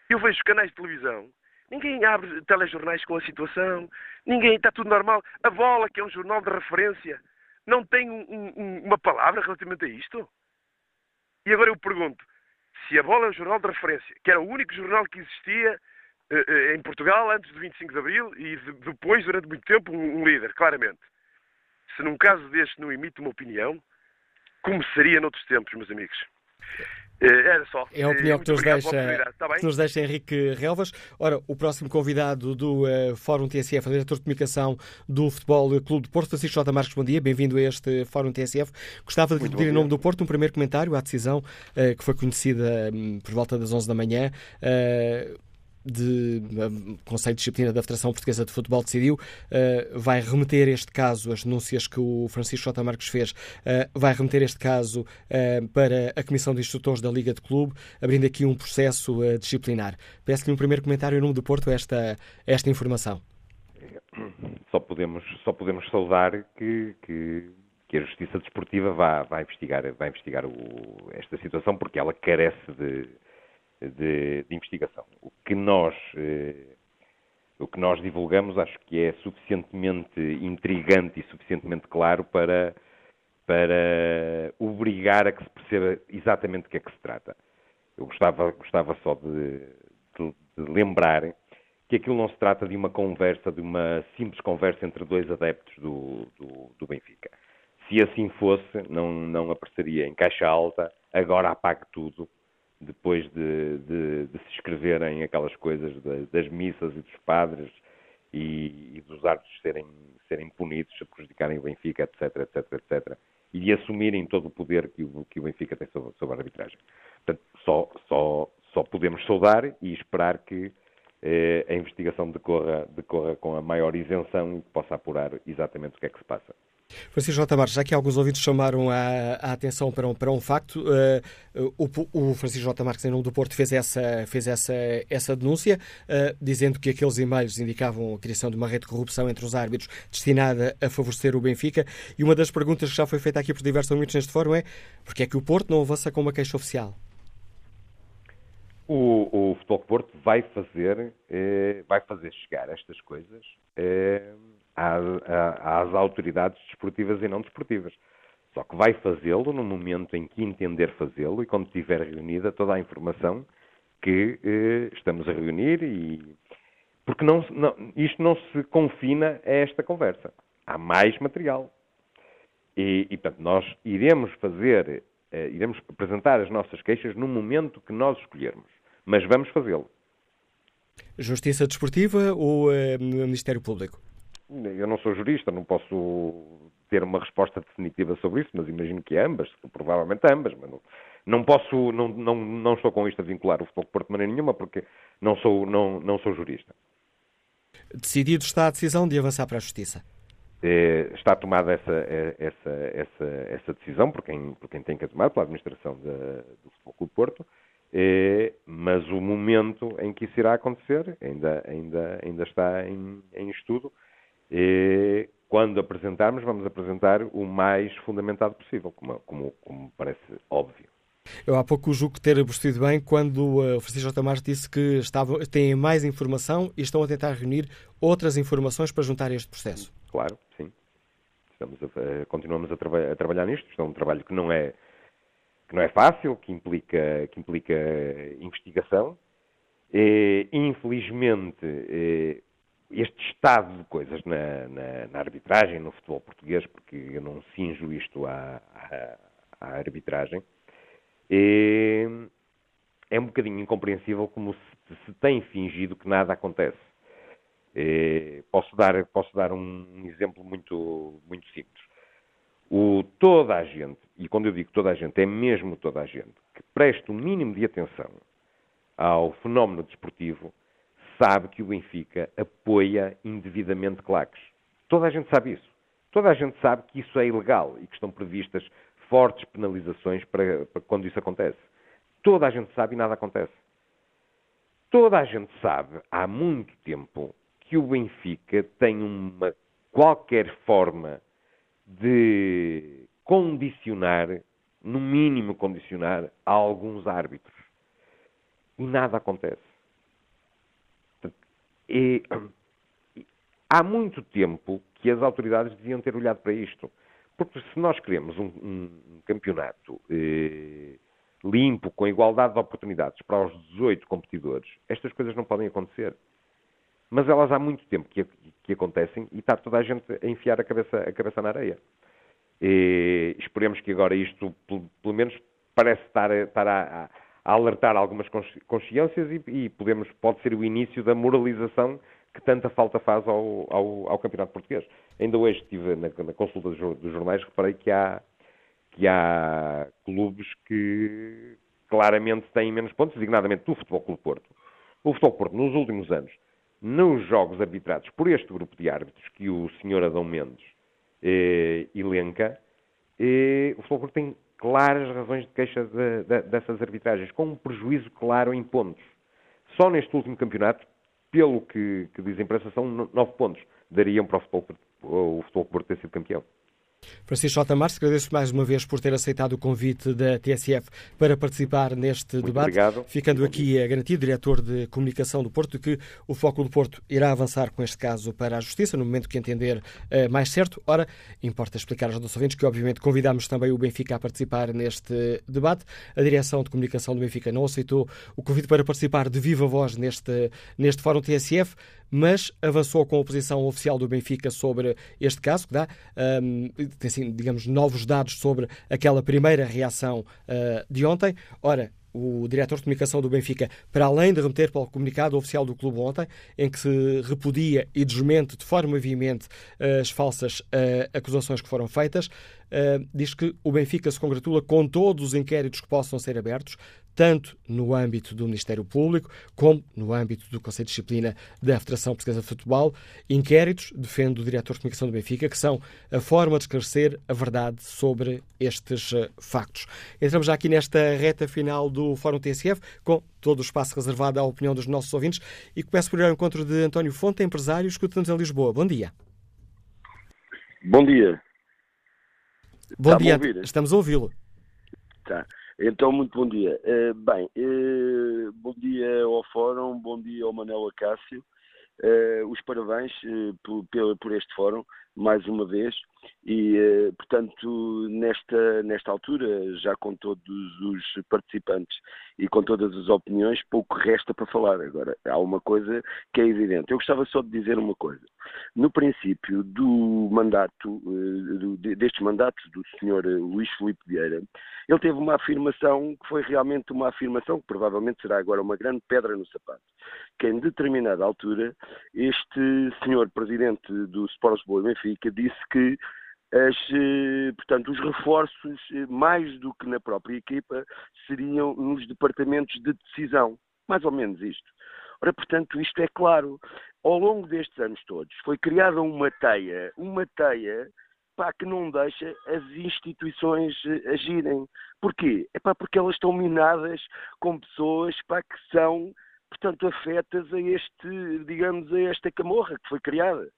Eu vejo canais de televisão, ninguém abre telejornais com a situação, ninguém, está tudo normal. A Bola, que é um jornal de referência, não tem um, um, uma palavra relativamente a isto? E agora eu pergunto, se a Bola é um jornal de referência, que era o único jornal que existia eh, eh, em Portugal antes do 25 de Abril e depois, durante muito tempo, um líder, claramente. Se num caso deste não emite uma opinião, como seria noutros tempos, meus amigos? Eh, era só. É a opinião que nos, deixa, tá que nos deixa Henrique Relvas. Ora, o próximo convidado do uh, Fórum TSF, o diretor de comunicação do Futebol Clube de Porto, Francisco J. Marques, bom dia, bem-vindo a este Fórum TSF. Gostava de pedir em nome do Porto um primeiro comentário à decisão uh, que foi conhecida um, por volta das 11 da manhã. Uh, de um, Conselho de Disciplina da Federação Portuguesa de Futebol decidiu, uh, vai remeter este caso, as denúncias que o Francisco J. Marques fez, uh, vai remeter este caso para a Comissão de Instrutores da Liga de Clube, abrindo aqui um processo disciplinar. Peço-lhe um primeiro comentário em nome do Porto esta, esta informação. Só podemos, só podemos saudar que, que, que a Justiça Desportiva vá, vá investigar, vai investigar o, esta situação, porque ela carece de de, de investigação. O que nós eh, o que nós divulgamos acho que é suficientemente intrigante e suficientemente claro para, para obrigar a que se perceba exatamente do que é que se trata. Eu gostava, gostava só de, de, de, lembrar que aquilo não se trata de uma conversa, de uma simples conversa entre dois adeptos do, do, do Benfica. Se assim fosse, não, não apareceria em caixa alta, agora apague tudo, depois de, de, de se escreverem aquelas coisas de, das missas e dos padres e, e, dos árbitros serem, serem punidos, a prejudicarem o Benfica, etc, etc, etc, e de assumirem todo o poder que o, que o Benfica tem sobre, sobre a arbitragem. Portanto, só, só, só podemos saudar e esperar que eh, a investigação decorra, decorra com a maior isenção e que possa apurar exatamente o que é que se passa. Francisco J. Marques, já que alguns ouvintes chamaram a, a atenção para um, para um facto, uh, o, o, Francisco J. Marques, em nome do Porto, fez essa, fez essa, essa denúncia, uh, dizendo que aqueles e-mails indicavam a criação de uma rede de corrupção entre os árbitros destinada a favorecer o Benfica. E uma das perguntas que já foi feita aqui por diversos ouvintes neste fórum é porque é que o Porto não avança com uma queixa oficial? O, o Futebol Porto vai fazer, eh, vai fazer chegar estas coisas eh, às, às, autoridades desportivas e não desportivas. Só que vai fazê-lo no momento em que entender fazê-lo e quando tiver reunida toda a informação que eh, estamos a reunir e porque não, não, isto não se confina a esta conversa. Há mais material. E, e portanto, nós iremos fazer, eh, iremos apresentar as nossas queixas no momento que nós escolhermos mas vamos fazê-lo. Justiça Desportiva ou uh, Ministério Público? Eu não sou jurista, não posso ter uma resposta definitiva sobre isso, mas imagino que é ambas, provavelmente ambas, mas não, não posso, não, não, não estou com isto a vincular o Futebol Porto de maneira nenhuma, porque não sou, não, não sou jurista. Decidido está a decisão de avançar para a Justiça? É, está tomada essa, essa, essa, essa decisão por quem, por quem tem que a tomar, pela administração de, do Futebol Clube Porto, é, mas o momento em que isso irá acontecer ainda, ainda, ainda está em, em estudo. É, quando apresentarmos, vamos apresentar o mais fundamentado possível, como, como, como parece óbvio. Eu há pouco julgo ter percebido bem quando uh, o Francisco Tamás disse que estavam, têm mais informação e estão a tentar reunir outras informações para juntar este processo. Claro, sim. Estamos a, uh, continuamos a, a trabalhar nisto. Isto é um trabalho que não é que não é fácil, que implica, que implica investigação. E, infelizmente, este estado de coisas na, na, na, arbitragem, no futebol português, porque eu não cinjo isto à, à, à arbitragem, é, é, um bocadinho incompreensível como se, se, tem fingido que nada acontece. É, posso dar, posso dar um exemplo muito, muito simples. O, toda a gente, e quando eu digo toda a gente, é mesmo toda a gente, que preste o mínimo de atenção ao fenómeno desportivo, sabe que o Benfica apoia indevidamente claques. Toda a gente sabe isso. Toda a gente sabe que isso é ilegal e que estão previstas fortes penalizações para, para quando isso acontece. Toda a gente sabe e nada acontece. Toda a gente sabe há muito tempo que o Benfica tem uma qualquer forma de condicionar, no mínimo condicionar, a alguns árbitros. E nada acontece. E, há muito tempo que as autoridades deviam ter olhado para isto. Porque se nós queremos um, um campeonato eh, limpo, com igualdade de oportunidades para os 18 competidores, estas coisas não podem acontecer. Mas elas há muito tempo que, que acontecem e está toda a gente a enfiar a cabeça, a cabeça na areia. E esperemos que agora isto, pelo menos, parece estar, estar a, a, alertar algumas consciências e, e, podemos, pode ser o início da moralização que tanta falta faz ao, ao, ao Campeonato Português. Ainda hoje estive na, na consulta dos, dos jornais, reparei que há, que há clubes que claramente têm menos pontos, designadamente do Futebol Clube Porto. O Futebol Porto, nos últimos anos, nos jogos arbitrados por este grupo de árbitros que o Sr. Adão Mendes eh, elenca, eh, o Futebol tem claras razões de queixa de, de, dessas arbitragens, com um prejuízo claro em pontos. Só neste último campeonato, pelo que, que diz a imprensa, são nove pontos. Dariam para o Futebol, o futebol Porto ter sido campeão. Francisco J. Marques, agradeço mais uma vez por ter aceitado o convite da TSF para participar neste Muito debate. Obrigado. Ficando aqui a garantia, diretor de comunicação do Porto, que o Foco do Porto irá avançar com este caso para a Justiça no momento que entender uh, mais certo. Ora, importa explicar aos nossos ouvintes que, obviamente, convidamos também o Benfica a participar neste debate. A direção de comunicação do Benfica não aceitou o convite para participar de viva voz neste, neste Fórum TSF mas avançou com a posição oficial do Benfica sobre este caso, que dá, um, assim, digamos, novos dados sobre aquela primeira reação uh, de ontem. Ora, o diretor de comunicação do Benfica, para além de remeter para o comunicado oficial do clube ontem, em que se repudia e desmente de forma veemente as falsas acusações que foram feitas, diz que o Benfica se congratula com todos os inquéritos que possam ser abertos, tanto no âmbito do Ministério Público como no âmbito do Conselho de Disciplina da Federação Portuguesa de Futebol. Inquéritos, defende o diretor de comunicação do Benfica, que são a forma de esclarecer a verdade sobre estes uh, factos. Entramos já aqui nesta reta final do Fórum TSF, com todo o espaço reservado à opinião dos nossos ouvintes, e começo por ir ao encontro de António Fonte, empresário, escutando em Lisboa. Bom dia. Bom dia. Bom Está dia, a estamos a ouvi-lo. Tá. Então, muito bom dia. Uh, bem, uh, bom dia ao Fórum, bom dia ao Manel Acácio. Uh, os parabéns por, por, este Fórum, mais uma vez. E, portanto, nesta, nesta altura, já com todos os participantes e com todas as opiniões, pouco resta para falar. Agora, há uma coisa que é evidente. Eu gostava só de dizer uma coisa. No princípio do mandato, destes mandatos do Sr. Luís Filipe Vieira, ele teve uma afirmação que foi realmente uma afirmação que provavelmente será agora uma grande pedra no sapato, que em determinada altura este senhor presidente do Sport Lisboa e Benfica disse que as, eh, portanto, os reforços, eh, mais do que na própria equipa, seriam nos departamentos de decisão. Mais ou menos isto. Ora, portanto, isto é claro. Ao longo destes anos todos, foi criada uma teia, uma teia pá, que não deixa as instituições eh, agirem. Porquê? É pá, porque elas estão minadas com pessoas pá, que são, portanto, afetas a este, digamos, a esta camorra que foi criada.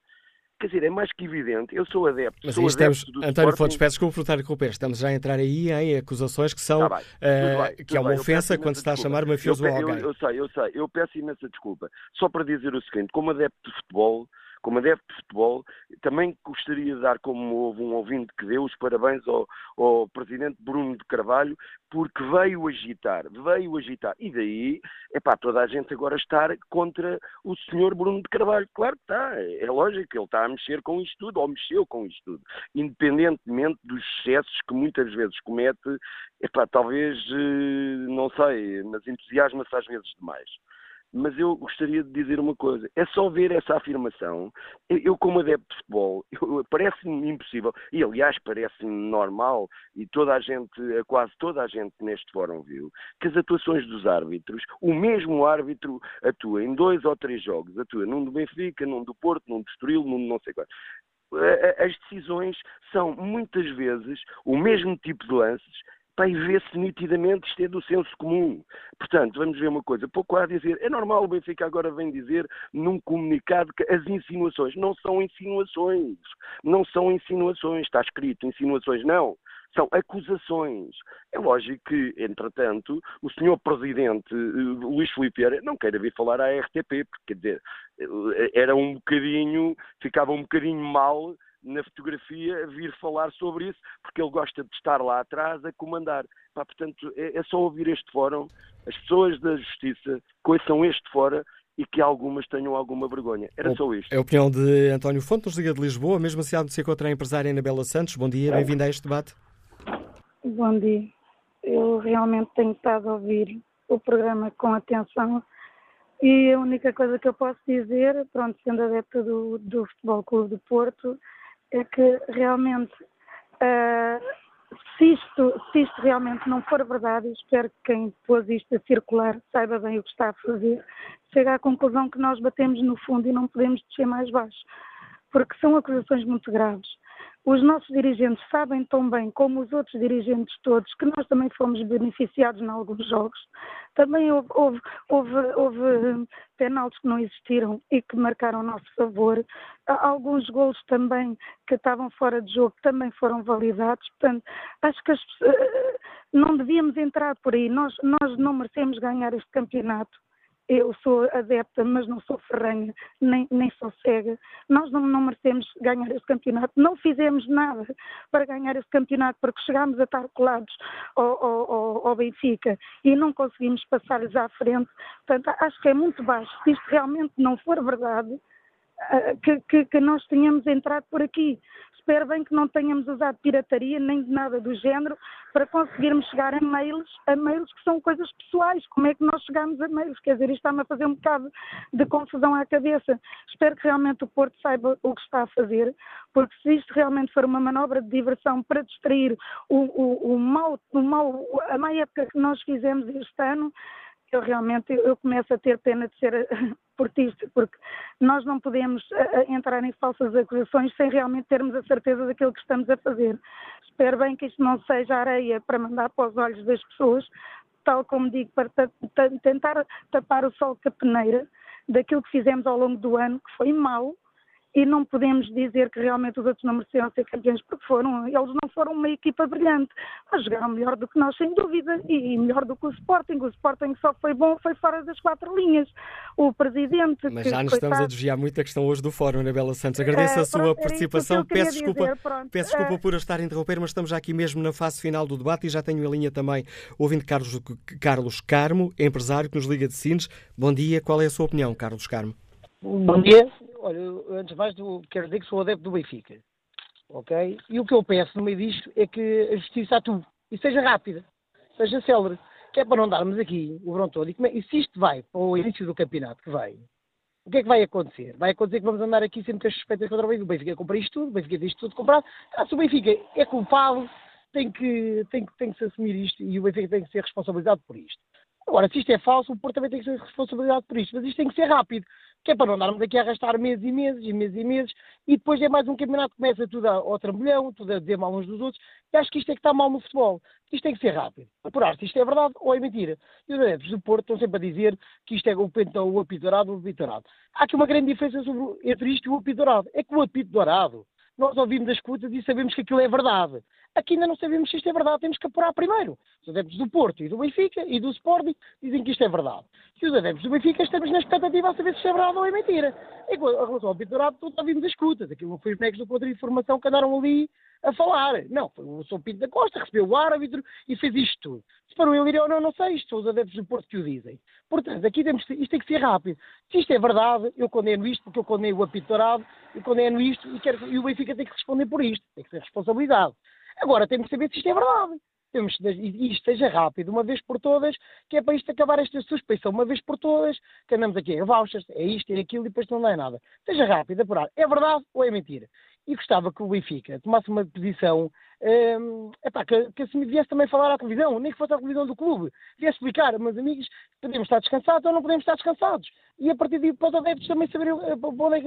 Quer dizer, é mais que evidente. Eu sou adepto. Mas sou estamos, António Fontes, peço desculpa por interromper. Estamos já a entrar aí em acusações que são. Tá bem, uh, bem, que é uma ofensa quando se está a chamar mafioso eu, alguém. Eu, eu, sei, eu sei. Eu peço imensa desculpa. Só para dizer o seguinte: como adepto de futebol, como adepto de futebol, também gostaria de dar, como houve um ouvinte que deu, os parabéns ao, ao presidente Bruno de Carvalho, porque veio agitar, veio agitar. E daí, é pá, toda a gente agora estar contra o senhor Bruno de Carvalho. Claro que está, é lógico, ele está a mexer com isto tudo, ou mexeu com isto tudo. Independentemente dos excessos que muitas vezes comete, é pá, talvez, eh, não sei, mas entusiasma-se às vezes demais mas eu gostaria de dizer uma coisa: é só ver essa afirmação. Eu, como adepto de futebol, parece-me impossível, e aliás parece-me normal, e toda a gente, quase toda a gente neste fórum viu, que as atuações dos árbitros, o mesmo árbitro atua em dois ou três jogos, atua num do Benfica, num do Porto, num do Estoril, num não sei qual. As decisões são muitas vezes o mesmo tipo de lances e vê-se nitidamente isto é do senso comum. Portanto, vamos ver uma coisa, pouco há a dizer, é normal o Benfica agora vem dizer num comunicado que as insinuações não são insinuações, não são insinuações, está escrito insinuações, não, são acusações. É lógico que, entretanto, o senhor Presidente uh, Luís Filipe não queira vir falar à RTP, porque, quer dizer, eh, era um bocadinho, ficava um bocadinho mal na fotografia vir falar sobre isso, porque ele gosta de estar lá atrás a comandar. Pá, portanto, é, é, só ouvir este fórum, as pessoas da Justiça conheçam este fórum e que algumas tenham alguma vergonha. Era só isto. É a opinião de António Fontes, Liga de Lisboa, mesmo assim há de se encontrar a empresária Anabela Santos. Bom dia, bem-vinda a este debate. Bom dia. Eu realmente tenho estado a ouvir o programa com atenção e a única coisa que eu posso dizer, pronto, sendo adepta do, do Futebol Clube de Porto, é que realmente, uh, se, isto, se isto realmente não for verdade, eu espero que quem pôs isto a circular saiba bem o que está a fazer, chegue à conclusão que nós batemos no fundo e não podemos descer mais baixo, porque são acusações muito graves. Os nossos dirigentes sabem tão bem como os outros dirigentes todos que nós também fomos beneficiados em alguns jogos. Também houve, houve, houve, houve hum, penaltis que não existiram e que marcaram a nosso favor. Alguns gols também que estavam fora de jogo também foram validados. Portanto, acho que as, eh, não devíamos entrar por aí. Nós, nós não merecemos ganhar este campeonato eu sou adepta, mas não sou ferranha, nem, nem sou cega. Nós não, não merecemos ganhar esse campeonato. Não fizemos nada para ganhar esse campeonato, porque chegámos a estar colados ao, ao, ao Benfica e não conseguimos passar-lhes à frente. Portanto, acho que é muito baixo. Se isto realmente não for verdade, que, que, que nós tenhamos entrado por aqui. Espero bem que não tenhamos usado pirataria nem de nada do género para conseguirmos chegar a mails, a mails que são coisas pessoais. Como é que nós chegamos a mails? Quer dizer, isto está-me a fazer um bocado de confusão à cabeça. Espero que realmente o Porto saiba o que está a fazer, porque se isto realmente for uma manobra de diversão para distrair o, o, o mal, o mal, a má época que nós fizemos este ano, eu realmente eu começo a ter pena de ser portista, porque nós não podemos uh, entrar em falsas acusações sem realmente termos a certeza daquilo que estamos a fazer. Espero bem que isto não seja areia para mandar para os olhos das pessoas, tal como digo, para tentar tapar o sol com a peneira daquilo que fizemos ao longo do ano, que foi mau, e não podemos dizer que realmente os outros não mereciam ser campeões, porque foram, eles não foram uma equipa brilhante, mas jogaram melhor do que nós, sem dúvida, e melhor do que o Sporting. O Sporting só foi bom, foi fora das quatro linhas. O presidente. Mas já nos estamos a desviar muito a questão hoje do Fórum, Anabela Santos. Agradeço é, a sua pronto, participação. Peço desculpa, peço desculpa é... por estar a interromper, mas estamos já aqui mesmo na fase final do debate e já tenho em linha também o ouvinte Carlos, Carlos Carmo, empresário que nos liga de Sines. Bom dia, qual é a sua opinião, Carlos Carmo? Bom dia. Olha, antes de mais, quero dizer que sou adepto do Benfica. Ok? E o que eu peço no meio disto é que a justiça atue e seja rápida, seja célere. Que é para não darmos aqui o verão todo. E, é, e se isto vai para o início do campeonato que vai, o que é que vai acontecer? Vai acontecer que vamos andar aqui sempre com as suspeitas contra o Benfica. O Benfica compra isto tudo, o Benfica diz tudo comprado. Ah, se o Benfica é culpado, tem que, tem, tem que se assumir isto e o Benfica tem que ser responsabilizado por isto. Agora, se isto é falso, o Porto também tem que ser responsabilizado por isto. Mas isto tem que ser rápido que é para não andarmos aqui a arrastar meses e meses e meses e meses, e depois é mais um campeonato que começa tudo ao trambolhão, tudo a dizer mal uns dos outros, e acho que isto é que está mal no futebol. Isto tem que ser rápido. Apurar se isto é verdade ou é mentira. E os adeptos do Porto estão sempre a dizer que isto é o, pento, o apito dourado ou o apito dourado. Há aqui uma grande diferença sobre, entre isto e o apito dourado. É que o apito dourado, nós ouvimos as escutas e sabemos que aquilo é verdade. Aqui ainda não sabemos se isto é verdade, temos que apurar primeiro. Os adeptos do Porto e do Benfica e do Sporting dizem que isto é verdade. E os adeptos do Benfica estamos na expectativa a saber se isto é verdade ou é mentira. Em relação ao Pinto todos ouvimos as escutas. Aquilo não foi os bonecos do contra-informação que andaram ali a falar. Não, foi o São Pinto da Costa, recebeu o árbitro e fez isto tudo. Se foram ele ou não, não sei. Isto são os adeptos do Porto que o dizem. Portanto, aqui temos, isto tem que ser rápido. Se isto é verdade, eu condeno isto porque eu condeno o apito dourado, eu condeno isto e, quero, e o Benfica tem que responder por isto. Tem que ser responsabilidade. Agora temos que saber se isto é verdade. Temos, e isto seja rápido, uma vez por todas, que é para isto acabar esta suspeição, uma vez por todas, que andamos aqui a vouchers, é isto, é aquilo, e depois não é nada. Seja rápido, apurar. É verdade ou é mentira? E gostava que o Benfica tomasse uma posição, hum, epá, que, que assim viesse também falar à televisão, nem que fosse à televisão do clube, viesse explicar, meus amigos, podemos estar descansados ou não podemos estar descansados. E a partir daí, para os adeptos também saberem o, é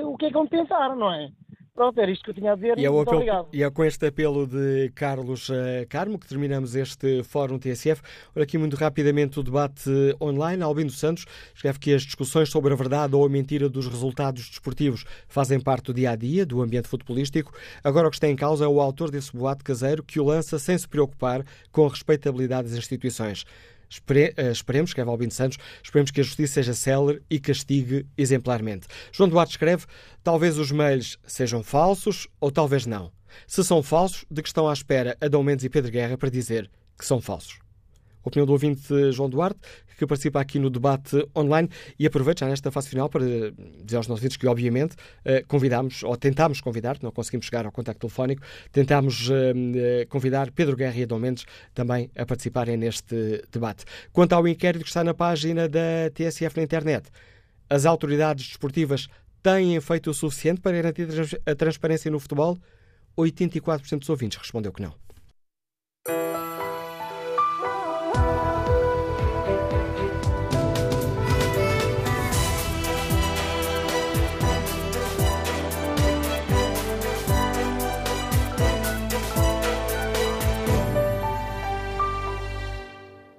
o que é que vão pensar, não é? Pronto, era isto que eu tinha a dizer. E é, apelo, obrigado. e é com este apelo de Carlos uh, Carmo que terminamos este Fórum TSF. Olha aqui muito rapidamente o debate online. Albino Santos escreve que as discussões sobre a verdade ou a mentira dos resultados desportivos fazem parte do dia a dia, do ambiente futebolístico. Agora o que está em causa é o autor desse boato caseiro que o lança sem se preocupar com a respeitabilidade das instituições. Espere, uh, esperemos, escreve Albino Santos, esperemos que a justiça seja célere e castigue exemplarmente. João Duarte escreve, talvez os mails sejam falsos ou talvez não. Se são falsos, de que estão à espera Adão Mendes e Pedro Guerra para dizer que são falsos? Opinião do ouvinte João Duarte, que participa aqui no debate online e aproveito já nesta fase final para dizer aos nossos ouvintes que, obviamente, eh, convidámos, ou tentámos convidar, não conseguimos chegar ao contacto telefónico, tentámos eh, eh, convidar Pedro Guerra e Adão Mendes também a participarem neste debate. Quanto ao inquérito que está na página da TSF na internet, as autoridades desportivas têm feito o suficiente para garantir a transparência no futebol? 84% dos ouvintes respondeu que não.